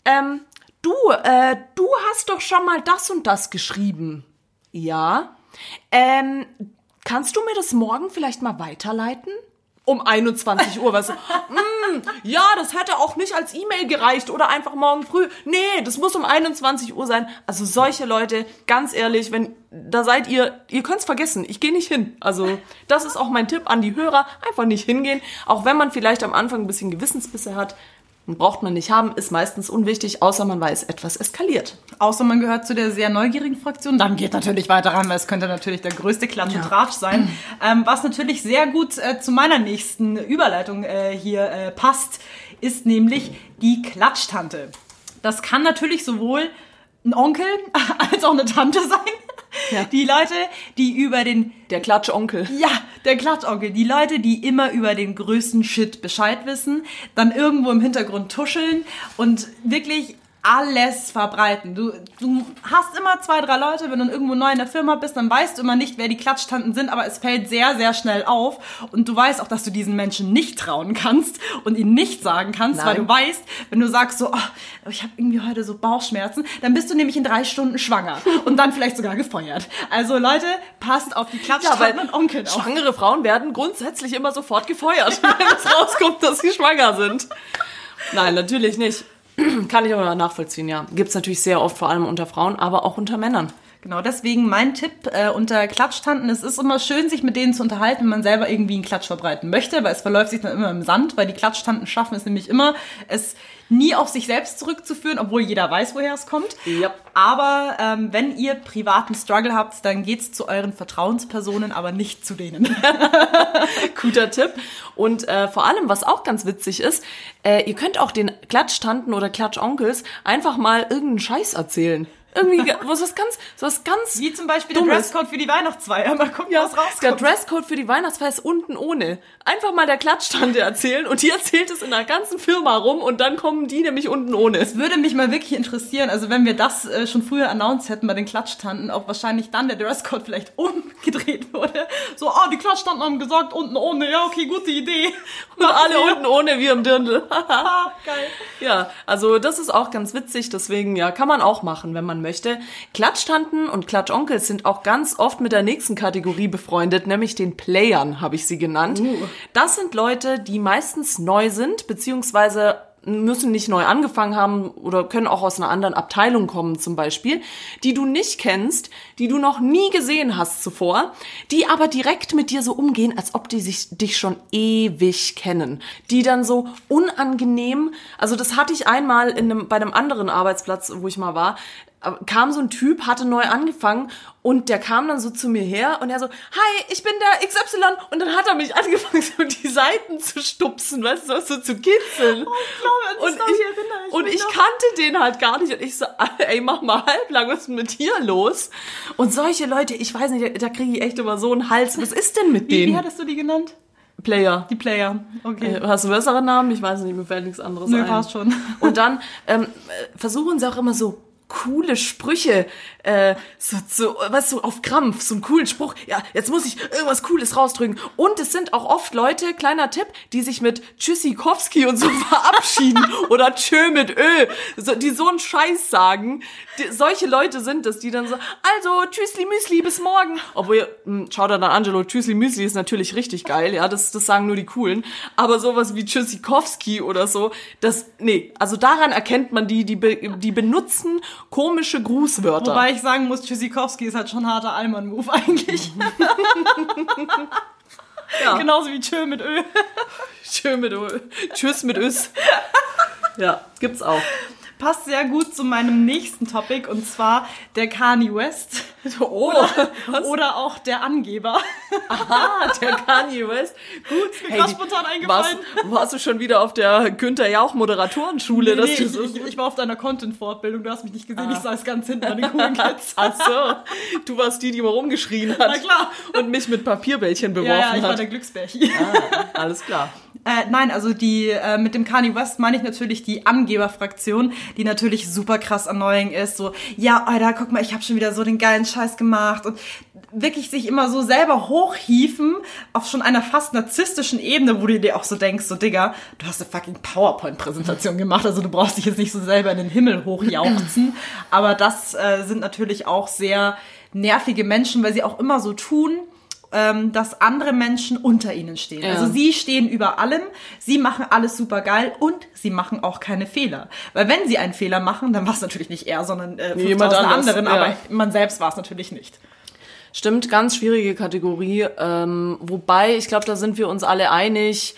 ähm, du, äh, du hast doch schon mal das und das geschrieben. Ja. Ähm, kannst du mir das morgen vielleicht mal weiterleiten? Um 21 Uhr, du, mm, ja, das hätte auch nicht als E-Mail gereicht oder einfach morgen früh. Nee, das muss um 21 Uhr sein. Also solche Leute, ganz ehrlich, wenn da seid ihr, ihr könnt's vergessen. Ich gehe nicht hin. Also das ist auch mein Tipp an die Hörer, einfach nicht hingehen, auch wenn man vielleicht am Anfang ein bisschen Gewissensbisse hat braucht man nicht haben, ist meistens unwichtig, außer man weiß, etwas eskaliert. Außer man gehört zu der sehr neugierigen Fraktion, dann geht natürlich weiter ran, weil es könnte natürlich der größte Klatsch und ja. Tratsch sein. Ähm, was natürlich sehr gut äh, zu meiner nächsten Überleitung äh, hier äh, passt, ist nämlich die Klatschtante. Das kann natürlich sowohl ein Onkel als auch eine Tante sein. Ja. Die Leute, die über den... Der Klatschonkel. Ja, der Klatschonkel. Die Leute, die immer über den größten Shit Bescheid wissen, dann irgendwo im Hintergrund tuscheln und wirklich alles verbreiten. Du, du hast immer zwei, drei Leute, wenn du irgendwo neu in der Firma bist, dann weißt du immer nicht, wer die Klatschtanten sind, aber es fällt sehr, sehr schnell auf und du weißt auch, dass du diesen Menschen nicht trauen kannst und ihnen nicht sagen kannst, Nein. weil du weißt, wenn du sagst so, oh, ich habe irgendwie heute so Bauchschmerzen, dann bist du nämlich in drei Stunden schwanger und dann vielleicht sogar gefeuert. Also Leute, passt auf die Klatschtanten ja, und Onkel auf. Schwangere Frauen werden grundsätzlich immer sofort gefeuert, wenn es rauskommt, dass sie schwanger sind. Nein, natürlich nicht. Kann ich aber nachvollziehen, ja. Gibt es natürlich sehr oft, vor allem unter Frauen, aber auch unter Männern. Genau, deswegen mein Tipp äh, unter Klatschtanten, es ist immer schön, sich mit denen zu unterhalten, wenn man selber irgendwie einen Klatsch verbreiten möchte, weil es verläuft sich dann immer im Sand, weil die Klatschtanten schaffen es nämlich immer, es nie auf sich selbst zurückzuführen, obwohl jeder weiß, woher es kommt. Yep. Aber ähm, wenn ihr privaten Struggle habt, dann geht's zu euren Vertrauenspersonen, aber nicht zu denen. Guter Tipp. Und äh, vor allem, was auch ganz witzig ist, äh, ihr könnt auch den Klatschtanten oder Klatschonkels einfach mal irgendeinen Scheiß erzählen. Irgendwie was, was ganz, was ganz. Wie zum Beispiel Dummes. der Dresscode für die Weihnachtsfeier. Mal gucken, Ja, was der rauskommt. Dresscode für die Weihnachtsfeier ist unten ohne. Einfach mal der Klatschstante erzählen und die erzählt es in der ganzen Firma rum und dann kommen die nämlich unten ohne. Es würde mich mal wirklich interessieren, also wenn wir das äh, schon früher announced hätten bei den Klatschtanten, ob wahrscheinlich dann der Dresscode vielleicht umgedreht wurde. So, ah, die Klatschtanten haben gesagt, unten ohne, ja, okay, gute Idee. Und alle unten ohne wie im Dirndl. Ah, geil. Ja, also das ist auch ganz witzig, deswegen ja, kann man auch machen, wenn man möchte. Klatschtanten und Klatschonkels sind auch ganz oft mit der nächsten Kategorie befreundet, nämlich den Playern, habe ich sie genannt. Das sind Leute, die meistens neu sind, beziehungsweise müssen nicht neu angefangen haben oder können auch aus einer anderen Abteilung kommen zum Beispiel, die du nicht kennst, die du noch nie gesehen hast zuvor, die aber direkt mit dir so umgehen, als ob die sich, dich schon ewig kennen, die dann so unangenehm, also das hatte ich einmal in einem, bei einem anderen Arbeitsplatz, wo ich mal war, kam so ein Typ, hatte neu angefangen und der kam dann so zu mir her und er so, hi, ich bin der XY und dann hat er mich angefangen, so die Seiten zu stupsen, weißt du, so zu kitzeln. Oh, ich glaube, und ich, erinnere ich und ich noch. kannte den halt gar nicht und ich so, ey, mach mal halblang, was ist mit dir los? Und solche Leute, ich weiß nicht, da kriege ich echt immer so einen Hals. Was ist denn mit Wie, wie denen? hattest du die genannt? Player. Die Player. Okay. Äh, Hast du bessere Namen? Ich weiß nicht, mir fällt nichts anderes Nö, ein. passt schon. Und dann ähm, äh, versuchen sie auch immer so coole Sprüche, äh, so, so, was so auf Krampf, so einen coolen Spruch. Ja, jetzt muss ich irgendwas Cooles rausdrücken. Und es sind auch oft Leute, kleiner Tipp, die sich mit Tschüssikowski und so verabschieden oder Tschö mit Ö, so, die so einen Scheiß sagen. Die, solche Leute sind es, die dann so, also Tschüssli Müsli, bis morgen. Obwohl, mh, schau da dann Angelo, Tschüssli Müsli ist natürlich richtig geil, ja, das, das sagen nur die Coolen. Aber sowas wie Tschüssikowski oder so, das, nee, also daran erkennt man die, die, die benutzen komische Grußwörter. Wobei ich sagen muss, Tschüssikowski ist halt schon ein harter Allmann-Move eigentlich. ja. Genauso wie Tschö mit Ö. Schön mit Ö. Tschüss mit Ös. Ja, gibt's auch. Passt sehr gut zu meinem nächsten Topic und zwar der Kanye West. Oh, was? Oder auch der Angeber. Ah, der Kanye West. Gut. mir grad spontan eingefallen. Warst, warst du schon wieder auf der Günther Jauch Moderatorenschule? Nee, nee, ich, so ich, ich war auf deiner Content-Fortbildung, du hast mich nicht gesehen, ich saß ganz hinten bei den coolen Kids. Ach so, du warst die, die mal rumgeschrien hat. Na klar. Und mich mit Papierbällchen beworfen Ja, ja, ich war hat. der Glücksbärchen. Alles klar. Äh, nein, also die äh, mit dem Kanye West meine ich natürlich die Angeberfraktion, die natürlich super krass annoying ist. So, ja, Alter, guck mal, ich habe schon wieder so den geilen Scheiß gemacht und wirklich sich immer so selber hochhieven auf schon einer fast narzisstischen Ebene, wo du dir auch so denkst, so Digga, du hast eine fucking PowerPoint-Präsentation gemacht, also du brauchst dich jetzt nicht so selber in den Himmel hochjauchzen. Aber das äh, sind natürlich auch sehr nervige Menschen, weil sie auch immer so tun, ähm, dass andere Menschen unter ihnen stehen. Ja. Also sie stehen über allem, sie machen alles super geil und sie machen auch keine Fehler. Weil wenn sie einen Fehler machen, dann war es natürlich nicht er, sondern äh, 5000 Jemand anders, anderen, ja. aber man selbst war es natürlich nicht. Stimmt, ganz schwierige Kategorie. Ähm, wobei, ich glaube, da sind wir uns alle einig.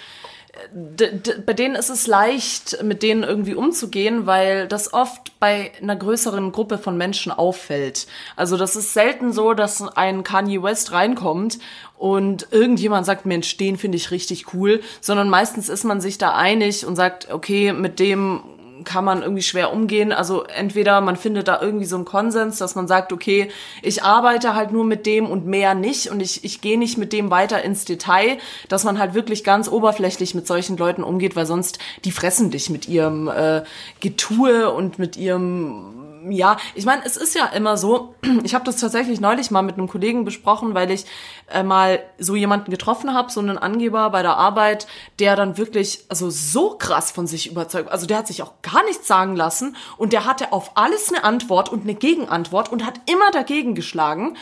Bei denen ist es leicht, mit denen irgendwie umzugehen, weil das oft bei einer größeren Gruppe von Menschen auffällt. Also das ist selten so, dass ein Kanye West reinkommt und irgendjemand sagt, Mensch, den finde ich richtig cool, sondern meistens ist man sich da einig und sagt, okay, mit dem kann man irgendwie schwer umgehen. Also entweder man findet da irgendwie so einen Konsens, dass man sagt, okay, ich arbeite halt nur mit dem und mehr nicht und ich, ich gehe nicht mit dem weiter ins Detail, dass man halt wirklich ganz oberflächlich mit solchen Leuten umgeht, weil sonst die fressen dich mit ihrem äh, Getue und mit ihrem ja, ich meine, es ist ja immer so, ich habe das tatsächlich neulich mal mit einem Kollegen besprochen, weil ich äh, mal so jemanden getroffen habe, so einen Angeber bei der Arbeit, der dann wirklich also so krass von sich überzeugt, also der hat sich auch gar nichts sagen lassen und der hatte auf alles eine Antwort und eine Gegenantwort und hat immer dagegen geschlagen.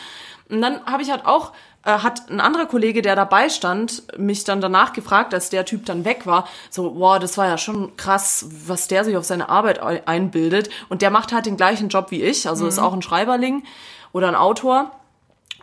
Und dann habe ich halt auch hat ein anderer Kollege, der dabei stand, mich dann danach gefragt, als der Typ dann weg war, so, boah, das war ja schon krass, was der sich auf seine Arbeit einbildet. Und der macht halt den gleichen Job wie ich, also mhm. ist auch ein Schreiberling oder ein Autor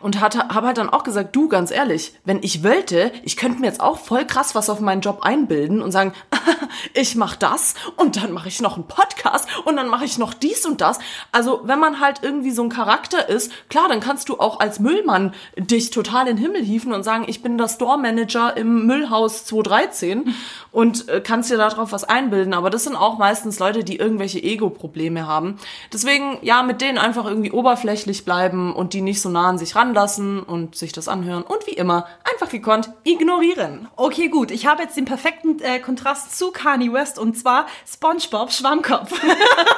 und habe halt dann auch gesagt, du, ganz ehrlich, wenn ich wollte, ich könnte mir jetzt auch voll krass was auf meinen Job einbilden und sagen, ich mache das und dann mache ich noch einen Podcast und dann mache ich noch dies und das. Also wenn man halt irgendwie so ein Charakter ist, klar, dann kannst du auch als Müllmann dich total in den Himmel hieven und sagen, ich bin der Store Manager im Müllhaus 213 und äh, kannst dir darauf was einbilden. Aber das sind auch meistens Leute, die irgendwelche Ego-Probleme haben. Deswegen, ja, mit denen einfach irgendwie oberflächlich bleiben und die nicht so nah an sich ran lassen und sich das anhören und wie immer einfach gekonnt ignorieren. Okay, gut. Ich habe jetzt den perfekten äh, Kontrast zu Kanye West und zwar SpongeBob Schwammkopf.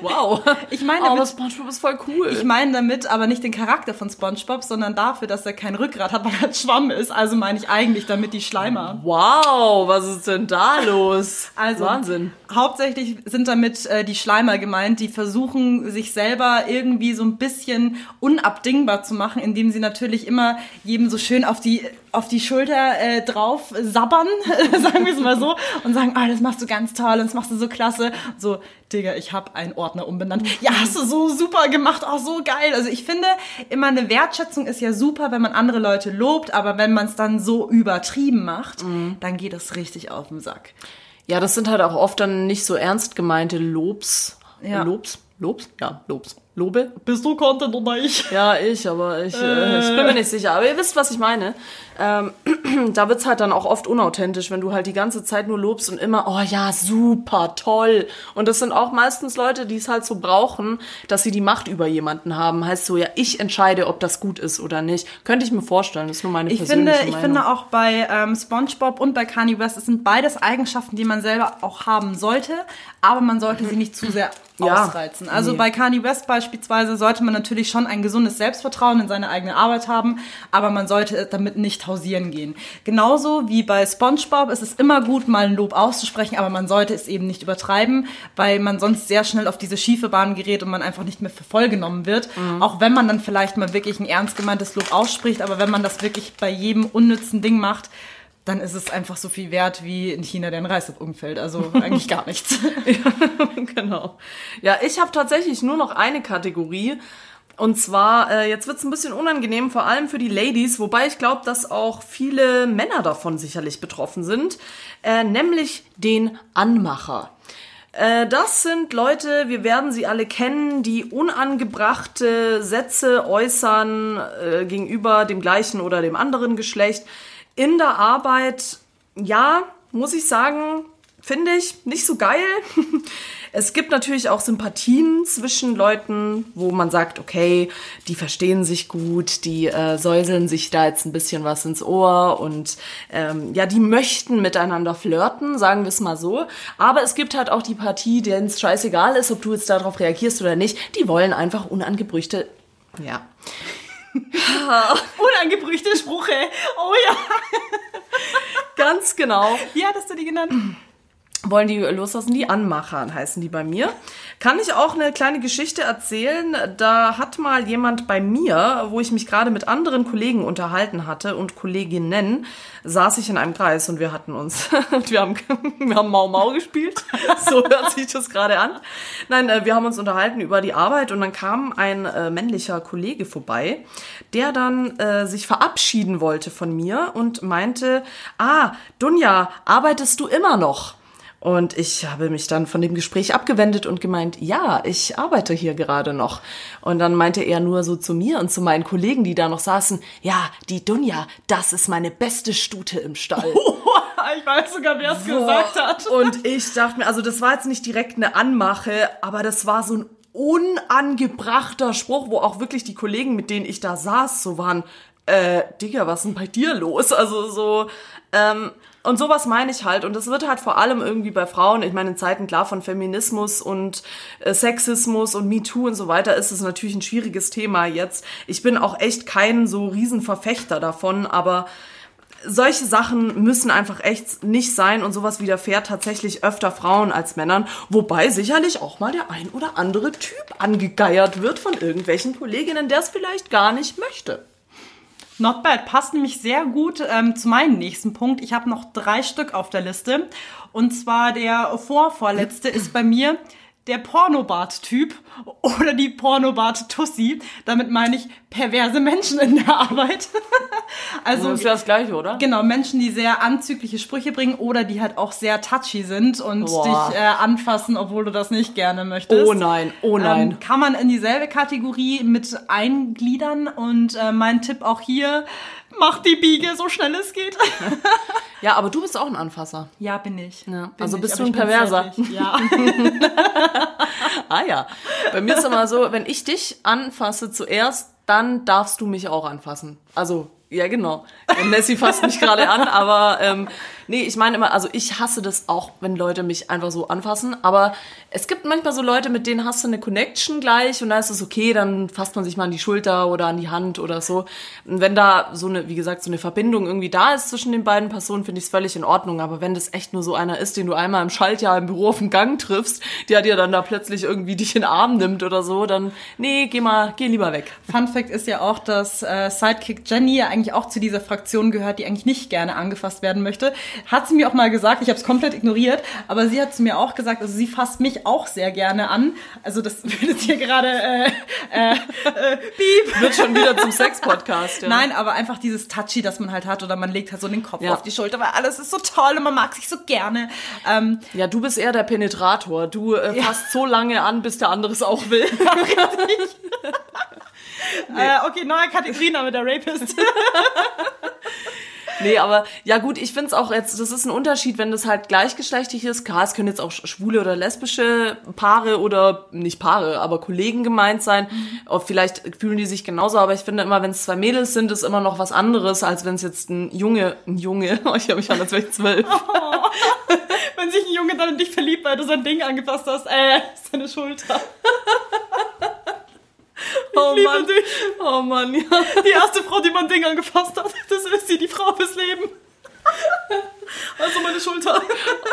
wow. Ich meine, damit, aber SpongeBob ist voll cool. Ich meine damit aber nicht den Charakter von SpongeBob, sondern dafür, dass er kein Rückgrat hat, weil er ein Schwamm ist. Also meine ich eigentlich damit die Schleimer. Wow, was ist denn da los? Also Wahnsinn. Hauptsächlich sind damit äh, die Schleimer gemeint, die versuchen sich selber irgendwie so ein bisschen unabdingbar zu machen, indem sie natürlich immer jedem so schön auf die auf die Schulter äh, drauf sabbern, sagen wir es mal so, und sagen, ah, das machst du ganz toll und das machst du so klasse. So, Digga, ich habe einen Ordner umbenannt. Ja, hast du so super gemacht, auch so geil. Also ich finde, immer eine Wertschätzung ist ja super, wenn man andere Leute lobt, aber wenn man es dann so übertrieben macht, mhm. dann geht es richtig auf den Sack. Ja, das sind halt auch oft dann nicht so ernst gemeinte Lobs. Ja. Lobs? Lobs? Ja, Lobs. Lobe? Bist du Content oder ich? Ja, ich, aber ich, äh. ich bin mir nicht sicher. Aber ihr wisst, was ich meine. Ähm, da wird's halt dann auch oft unauthentisch, wenn du halt die ganze Zeit nur lobst und immer, oh ja, super, toll. Und das sind auch meistens Leute, die es halt so brauchen, dass sie die Macht über jemanden haben. Heißt so, ja, ich entscheide, ob das gut ist oder nicht. Könnte ich mir vorstellen, das ist nur meine ich persönliche finde, Meinung. Ich finde auch bei ähm, SpongeBob und bei Kanye West, es sind beides Eigenschaften, die man selber auch haben sollte, aber man sollte sie nicht zu sehr ja, ausreizen. Also nee. bei Kanye West beispielsweise sollte man natürlich schon ein gesundes Selbstvertrauen in seine eigene Arbeit haben, aber man sollte damit nicht hausieren gehen. Genauso wie bei SpongeBob ist es immer gut, mal ein Lob auszusprechen, aber man sollte es eben nicht übertreiben, weil man sonst sehr schnell auf diese schiefe Bahn gerät und man einfach nicht mehr für voll genommen wird. Mhm. Auch wenn man dann vielleicht mal wirklich ein ernst gemeintes Lob ausspricht, aber wenn man das wirklich bei jedem unnützen Ding macht, dann ist es einfach so viel wert wie in China der ein Reisab umfällt. Also eigentlich gar nichts. ja, genau. Ja, ich habe tatsächlich nur noch eine Kategorie. Und zwar, äh, jetzt wird's ein bisschen unangenehm, vor allem für die Ladies, wobei ich glaube, dass auch viele Männer davon sicherlich betroffen sind, äh, nämlich den Anmacher. Äh, das sind Leute, wir werden sie alle kennen, die unangebrachte Sätze äußern äh, gegenüber dem gleichen oder dem anderen Geschlecht in der Arbeit, ja, muss ich sagen, finde ich nicht so geil. Es gibt natürlich auch Sympathien zwischen Leuten, wo man sagt, okay, die verstehen sich gut, die äh, säuseln sich da jetzt ein bisschen was ins Ohr und ähm, ja, die möchten miteinander flirten, sagen wir es mal so. Aber es gibt halt auch die Partie, denen es scheißegal ist, ob du jetzt darauf reagierst oder nicht. Die wollen einfach unangebrüchte, ja. Unangebrüchte Sprüche. Oh ja. Ganz genau. Wie hattest du die genannt? Wollen die loslassen, die Anmachern heißen die bei mir. Kann ich auch eine kleine Geschichte erzählen? Da hat mal jemand bei mir, wo ich mich gerade mit anderen Kollegen unterhalten hatte und Kolleginnen, saß ich in einem Kreis und wir hatten uns, wir haben, wir haben Mau Mau gespielt. So hört sich das gerade an. Nein, äh, wir haben uns unterhalten über die Arbeit und dann kam ein äh, männlicher Kollege vorbei, der dann äh, sich verabschieden wollte von mir und meinte, ah, Dunja, arbeitest du immer noch? Und ich habe mich dann von dem Gespräch abgewendet und gemeint, ja, ich arbeite hier gerade noch. Und dann meinte er nur so zu mir und zu meinen Kollegen, die da noch saßen, ja, die Dunja, das ist meine beste Stute im Stall. ich weiß sogar, wer es gesagt hat. Und ich dachte mir, also das war jetzt nicht direkt eine Anmache, aber das war so ein unangebrachter Spruch, wo auch wirklich die Kollegen, mit denen ich da saß, so waren, äh, Digga, was ist denn bei dir los? Also so, ähm, und sowas meine ich halt. Und das wird halt vor allem irgendwie bei Frauen, ich meine, in Zeiten klar von Feminismus und äh, Sexismus und MeToo und so weiter ist es natürlich ein schwieriges Thema jetzt. Ich bin auch echt kein so Riesenverfechter davon, aber solche Sachen müssen einfach echt nicht sein und sowas widerfährt tatsächlich öfter Frauen als Männern, wobei sicherlich auch mal der ein oder andere Typ angegeiert wird von irgendwelchen Kolleginnen, der es vielleicht gar nicht möchte. Not bad. Passt nämlich sehr gut ähm, zu meinem nächsten Punkt. Ich habe noch drei Stück auf der Liste. Und zwar der vorvorletzte ist bei mir der Pornobart-Typ oder die Pornobart-Tussi. Damit meine ich perverse Menschen in der Arbeit. also das ist ja das Gleiche, oder? Genau, Menschen, die sehr anzügliche Sprüche bringen oder die halt auch sehr touchy sind und Boah. dich äh, anfassen, obwohl du das nicht gerne möchtest. Oh nein, oh nein. Ähm, kann man in dieselbe Kategorie mit eingliedern und äh, mein Tipp auch hier, mach die Biege so schnell es geht. ja, aber du bist auch ein Anfasser. Ja, bin ich. Ja. Bin also ich, bist du ein Perverser. Ja. ah ja. Bei mir ist immer so, wenn ich dich anfasse zuerst, dann darfst du mich auch anfassen. Also ja, genau. Nessie fasst mich gerade an, aber ähm, nee, ich meine immer, also ich hasse das auch, wenn Leute mich einfach so anfassen. Aber es gibt manchmal so Leute, mit denen hast du eine Connection gleich und da ist es okay, dann fasst man sich mal an die Schulter oder an die Hand oder so. Und wenn da so eine, wie gesagt, so eine Verbindung irgendwie da ist zwischen den beiden Personen, finde ich es völlig in Ordnung. Aber wenn das echt nur so einer ist, den du einmal im Schaltjahr im Büro auf dem Gang triffst, der dir dann da plötzlich irgendwie dich in den Arm nimmt oder so, dann nee, geh mal, geh lieber weg. Fun Fact ist ja auch, dass äh, Sidekick Jenny ja eigentlich auch zu dieser Fraktion gehört, die eigentlich nicht gerne angefasst werden möchte. Hat sie mir auch mal gesagt, ich habe es komplett ignoriert, aber sie hat zu mir auch gesagt, also sie fasst mich auch sehr gerne an. Also das wird jetzt hier gerade äh, äh, äh, piep. Wird schon wieder zum Sex-Podcast, ja. Nein, aber einfach dieses Touchy, das man halt hat oder man legt halt so den Kopf ja. auf die Schulter, weil alles ist so toll und man mag sich so gerne. Ähm, ja, du bist eher der Penetrator. Du äh, fasst ja. so lange an, bis der andere es auch will. Nee. Äh, okay, neue Kategoriename, der Rapist. nee, aber ja gut, ich finde es auch jetzt, das ist ein Unterschied, wenn das halt gleichgeschlechtlich ist. Klar, es können jetzt auch schwule oder lesbische Paare oder nicht Paare, aber Kollegen gemeint sein. Mhm. Vielleicht fühlen die sich genauso, aber ich finde immer, wenn es zwei Mädels sind, ist immer noch was anderes, als wenn es jetzt ein Junge, ein Junge, oh, ich habe mich an, als wäre ich zwölf. Wenn sich ein Junge dann in dich verliebt, weil du sein Ding angefasst hast, äh, seine Schulter. Oh Mann. Dich. Oh Mann, ja. Die erste Frau, die mein Ding angefasst hat, das ist sie, die Frau fürs Leben. Also meine Schulter.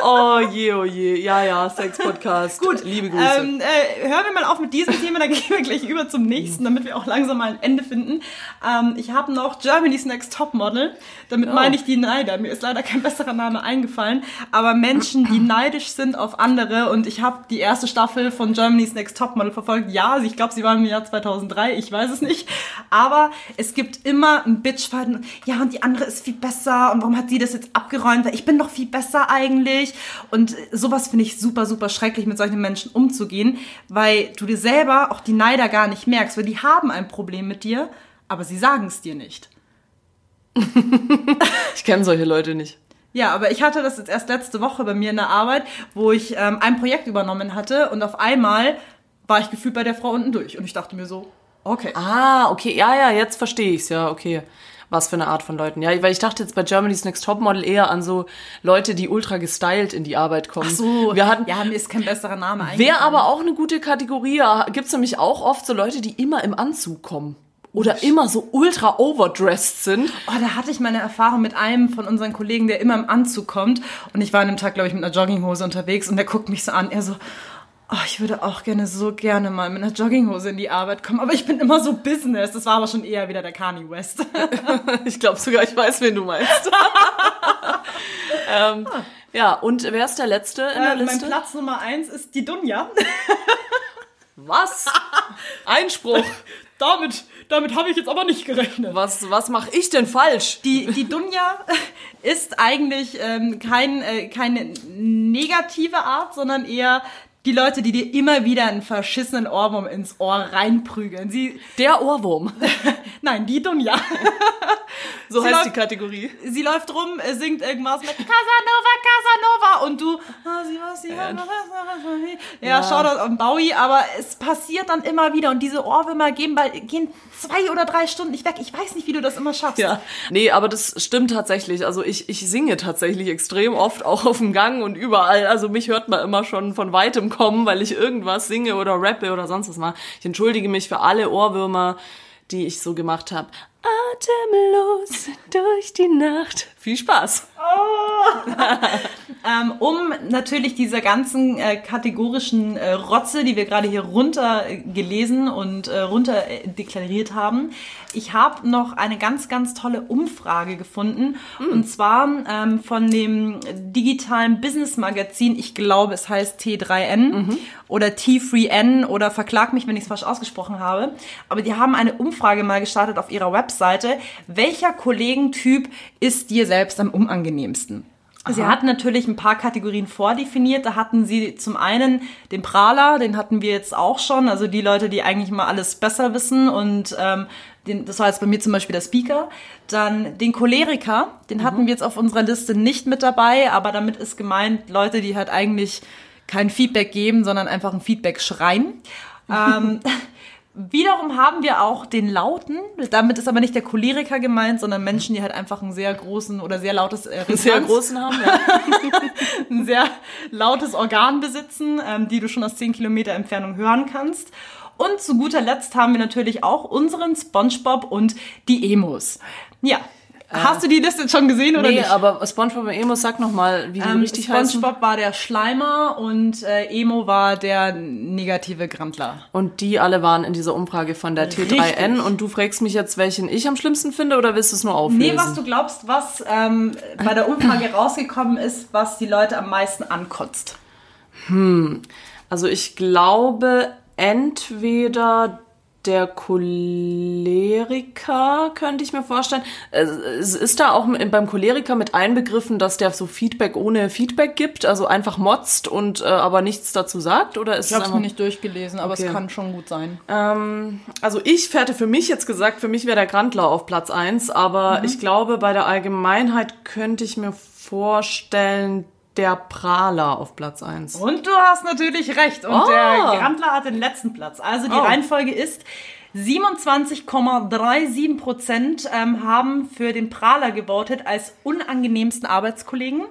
Oh je, oh je. Ja, ja, Sex-Podcast. Gut. Liebe Grüße. Ähm, äh, hören wir mal auf mit diesem Thema, dann gehen wir gleich über zum nächsten, damit wir auch langsam mal ein Ende finden. Ähm, ich habe noch Germany's Next Topmodel. Damit oh. meine ich die Neider. Mir ist leider kein besserer Name eingefallen. Aber Menschen, die neidisch sind auf andere. Und ich habe die erste Staffel von Germany's Next Topmodel verfolgt. Ja, ich glaube, sie war im Jahr 2003. Ich weiß es nicht. Aber es gibt immer ein Bitchfight. Ja, und die andere ist viel besser. Und warum hat sie das jetzt abgeräumt? Weil ich bin doch viel besser eigentlich. Und sowas finde ich super, super schrecklich, mit solchen Menschen umzugehen, weil du dir selber auch die Neider gar nicht merkst, weil die haben ein Problem mit dir, aber sie sagen es dir nicht. ich kenne solche Leute nicht. Ja, aber ich hatte das jetzt erst letzte Woche bei mir in der Arbeit, wo ich ähm, ein Projekt übernommen hatte und auf einmal war ich gefühlt bei der Frau unten durch und ich dachte mir so, okay. Ah, okay, ja, ja, jetzt verstehe ich's, ja, okay was für eine Art von Leuten. Ja, weil ich dachte jetzt bei Germany's Next Topmodel eher an so Leute, die ultra gestylt in die Arbeit kommen. Ach so, wir hatten, ja, mir ist kein besserer Name Wäre aber auch eine gute Kategorie. Gibt's nämlich auch oft so Leute, die immer im Anzug kommen oder immer so ultra overdressed sind. Oh, da hatte ich meine Erfahrung mit einem von unseren Kollegen, der immer im Anzug kommt. Und ich war an dem Tag, glaube ich, mit einer Jogginghose unterwegs und der guckt mich so an. Er so, Oh, ich würde auch gerne so gerne mal mit einer Jogginghose in die Arbeit kommen, aber ich bin immer so Business. Das war aber schon eher wieder der Kanye West. ich glaube sogar, ich weiß, wen du meinst. ähm, ja, und wer ist der Letzte in der äh, Liste? Mein Platz Nummer eins ist die Dunja. Was? Einspruch. damit, damit habe ich jetzt aber nicht gerechnet. Was, was mache ich denn falsch? Die, die Dunja ist eigentlich ähm, kein, äh, keine negative Art, sondern eher die Leute, die dir immer wieder einen verschissenen Ohrwurm ins Ohr reinprügeln. Sie, der Ohrwurm. Nein, die Dunja. so sie heißt läuft, die Kategorie. Sie läuft rum, singt irgendwas mit Casanova, Casanova und du, ah, sie was, sie ja, ja, schau das an Bowie, aber es passiert dann immer wieder und diese Ohrwürmer gehen, bei, gehen zwei oder drei Stunden nicht weg. Ich weiß nicht, wie du das immer schaffst. Ja, nee, aber das stimmt tatsächlich. Also ich, ich singe tatsächlich extrem oft, auch auf dem Gang und überall. Also mich hört man immer schon von weitem kommen, weil ich irgendwas singe oder rappe oder sonst was mache. Ich entschuldige mich für alle Ohrwürmer, die ich so gemacht habe. Atemlos durch die Nacht. Viel Spaß. Oh. ähm, um natürlich diese ganzen äh, kategorischen äh, Rotze, die wir gerade hier runter äh, gelesen und äh, runter äh, deklariert haben, ich habe noch eine ganz, ganz tolle Umfrage gefunden. Mhm. Und zwar ähm, von dem digitalen Business-Magazin, ich glaube, es heißt T3N mhm. oder T3N oder verklag mich, wenn ich es falsch ausgesprochen habe. Aber die haben eine Umfrage mal gestartet auf ihrer Webseite. Welcher Kollegentyp ist dir selbst am unangenehmsten? Aha. Sie hatten natürlich ein paar Kategorien vordefiniert. Da hatten sie zum einen den Prahler, den hatten wir jetzt auch schon. Also die Leute, die eigentlich mal alles besser wissen und ähm, den, das war jetzt bei mir zum Beispiel der Speaker. Dann den Choleriker, den mhm. hatten wir jetzt auf unserer Liste nicht mit dabei, aber damit ist gemeint Leute, die halt eigentlich kein Feedback geben, sondern einfach ein Feedback schreien. ähm, Wiederum haben wir auch den Lauten. Damit ist aber nicht der Choleriker gemeint, sondern Menschen, die halt einfach einen sehr großen oder sehr lautes äh, sehr großen haben, ja. ein sehr lautes Organ besitzen, ähm, die du schon aus 10 Kilometer Entfernung hören kannst. Und zu guter Letzt haben wir natürlich auch unseren SpongeBob und die Emos. Ja, Hast du die Liste schon gesehen oder nee, nicht? aber SpongeBob und Emo, sag nochmal, wie die ähm, richtig SpongeBob heißen. SpongeBob war der Schleimer und äh, Emo war der negative Grandler. Und die alle waren in dieser Umfrage von der T3N Richtig. und du fragst mich jetzt, welchen ich am schlimmsten finde oder willst du es nur auflösen? Nee, was du glaubst, was ähm, bei der Umfrage rausgekommen ist, was die Leute am meisten ankotzt. Hm, also ich glaube entweder der Choleriker, könnte ich mir vorstellen. Ist da auch beim Choleriker mit einbegriffen, dass der so Feedback ohne Feedback gibt, also einfach motzt und äh, aber nichts dazu sagt? Oder ist ich habe es mir nicht durchgelesen, aber okay. es kann schon gut sein. Ähm, also ich hätte für mich jetzt gesagt, für mich wäre der Grandler auf Platz eins, aber mhm. ich glaube, bei der Allgemeinheit könnte ich mir vorstellen, der Prahler auf Platz 1. Und du hast natürlich recht. Und oh. der Grandler hat den letzten Platz. Also die oh. Reihenfolge ist 27,37 Prozent ähm, haben für den Prahler gewotet als unangenehmsten Arbeitskollegen.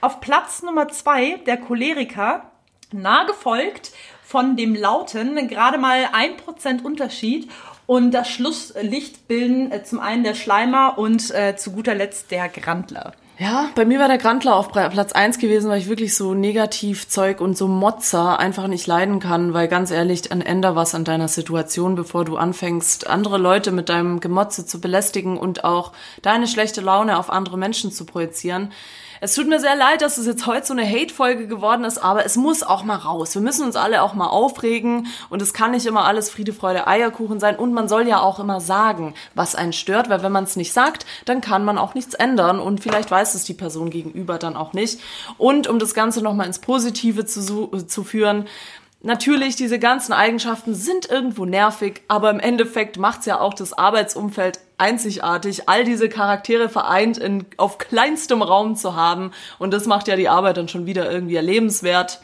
Auf Platz Nummer zwei der Choleriker, nah gefolgt von dem Lauten, gerade mal ein Prozent Unterschied. Und das Schlusslicht bilden äh, zum einen der Schleimer und äh, zu guter Letzt der Grandler. Ja, bei mir war der Grandler auf Platz eins gewesen, weil ich wirklich so Negativzeug und so Motzer einfach nicht leiden kann, weil ganz ehrlich, dann änder was an deiner Situation, bevor du anfängst, andere Leute mit deinem Gemotze zu belästigen und auch deine schlechte Laune auf andere Menschen zu projizieren. Es tut mir sehr leid, dass es jetzt heute so eine Hate-Folge geworden ist, aber es muss auch mal raus. Wir müssen uns alle auch mal aufregen und es kann nicht immer alles Friede, Freude, Eierkuchen sein und man soll ja auch immer sagen, was einen stört, weil wenn man es nicht sagt, dann kann man auch nichts ändern und vielleicht weiß es die Person gegenüber dann auch nicht. Und um das Ganze nochmal ins Positive zu, zu führen, Natürlich, diese ganzen Eigenschaften sind irgendwo nervig, aber im Endeffekt macht's ja auch das Arbeitsumfeld einzigartig, all diese Charaktere vereint in, auf kleinstem Raum zu haben. Und das macht ja die Arbeit dann schon wieder irgendwie erlebenswert.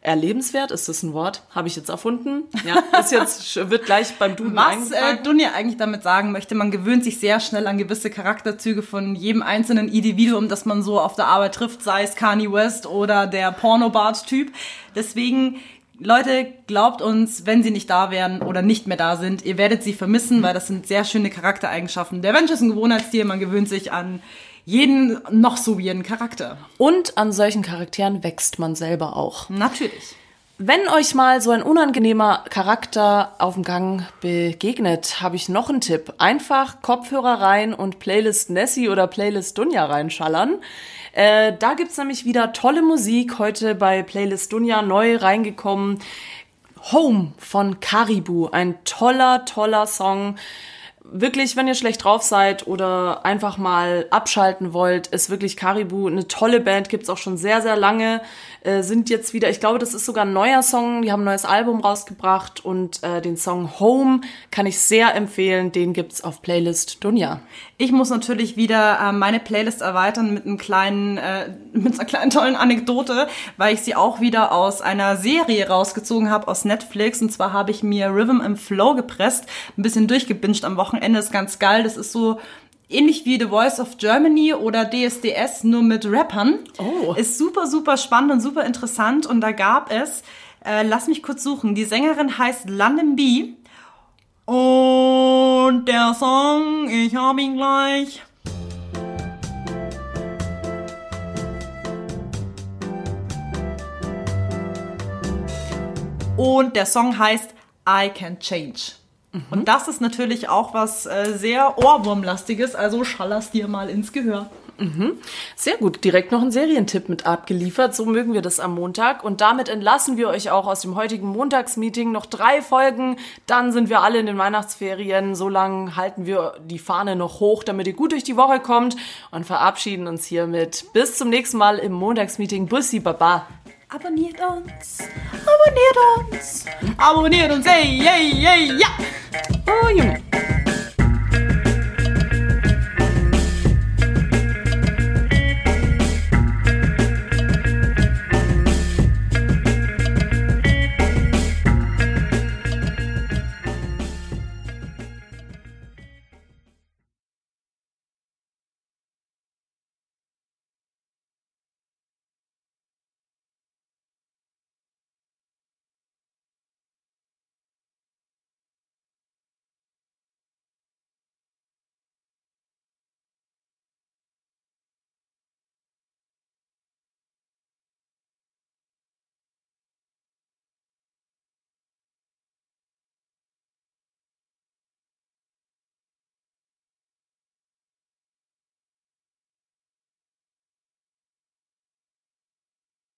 Erlebenswert, ist das ein Wort? Habe ich jetzt erfunden? Ja, ist jetzt, wird gleich beim Duden Was äh, Dunja eigentlich damit sagen möchte, man gewöhnt sich sehr schnell an gewisse Charakterzüge von jedem einzelnen Individuum, das man so auf der Arbeit trifft, sei es Kanye West oder der Pornobart-Typ. Deswegen Leute, glaubt uns, wenn sie nicht da wären oder nicht mehr da sind, ihr werdet sie vermissen, weil das sind sehr schöne Charaktereigenschaften. Der Mensch ist ein Gewohnheitstier, man gewöhnt sich an jeden noch so weirden Charakter. Und an solchen Charakteren wächst man selber auch. Natürlich. Wenn euch mal so ein unangenehmer Charakter auf dem Gang begegnet, habe ich noch einen Tipp. Einfach Kopfhörer rein und Playlist Nessie oder Playlist Dunja reinschallern. Äh, da gibt's nämlich wieder tolle Musik. Heute bei Playlist Dunja neu reingekommen. Home von Caribou. Ein toller, toller Song wirklich, wenn ihr schlecht drauf seid oder einfach mal abschalten wollt, ist wirklich Caribou eine tolle Band, gibt's auch schon sehr, sehr lange, äh, sind jetzt wieder, ich glaube, das ist sogar ein neuer Song, die haben ein neues Album rausgebracht und äh, den Song Home kann ich sehr empfehlen, den gibt's auf Playlist Dunja. Ich muss natürlich wieder äh, meine Playlist erweitern mit einem kleinen, äh, mit einer kleinen tollen Anekdote, weil ich sie auch wieder aus einer Serie rausgezogen habe aus Netflix und zwar habe ich mir Rhythm and Flow gepresst, ein bisschen durchgebinged am Wochenende Ende ist ganz geil. Das ist so ähnlich wie The Voice of Germany oder DSDS, nur mit Rappern. Oh. Ist super, super spannend und super interessant. Und da gab es, äh, lass mich kurz suchen, die Sängerin heißt London B. Und der Song, ich hab ihn gleich. Und der Song heißt I Can Change. Und das ist natürlich auch was äh, sehr Ohrwurmlastiges, also schaller's dir mal ins Gehör. Sehr gut, direkt noch einen Serientipp mit abgeliefert. So mögen wir das am Montag. Und damit entlassen wir euch auch aus dem heutigen Montagsmeeting. Noch drei Folgen, dann sind wir alle in den Weihnachtsferien. So lange halten wir die Fahne noch hoch, damit ihr gut durch die Woche kommt und verabschieden uns hiermit. Bis zum nächsten Mal im Montagsmeeting. Bussi, Baba. Abonniert uns, abonniert uns, abonniert uns, ey, ey, ey, ja. Oh, Junge.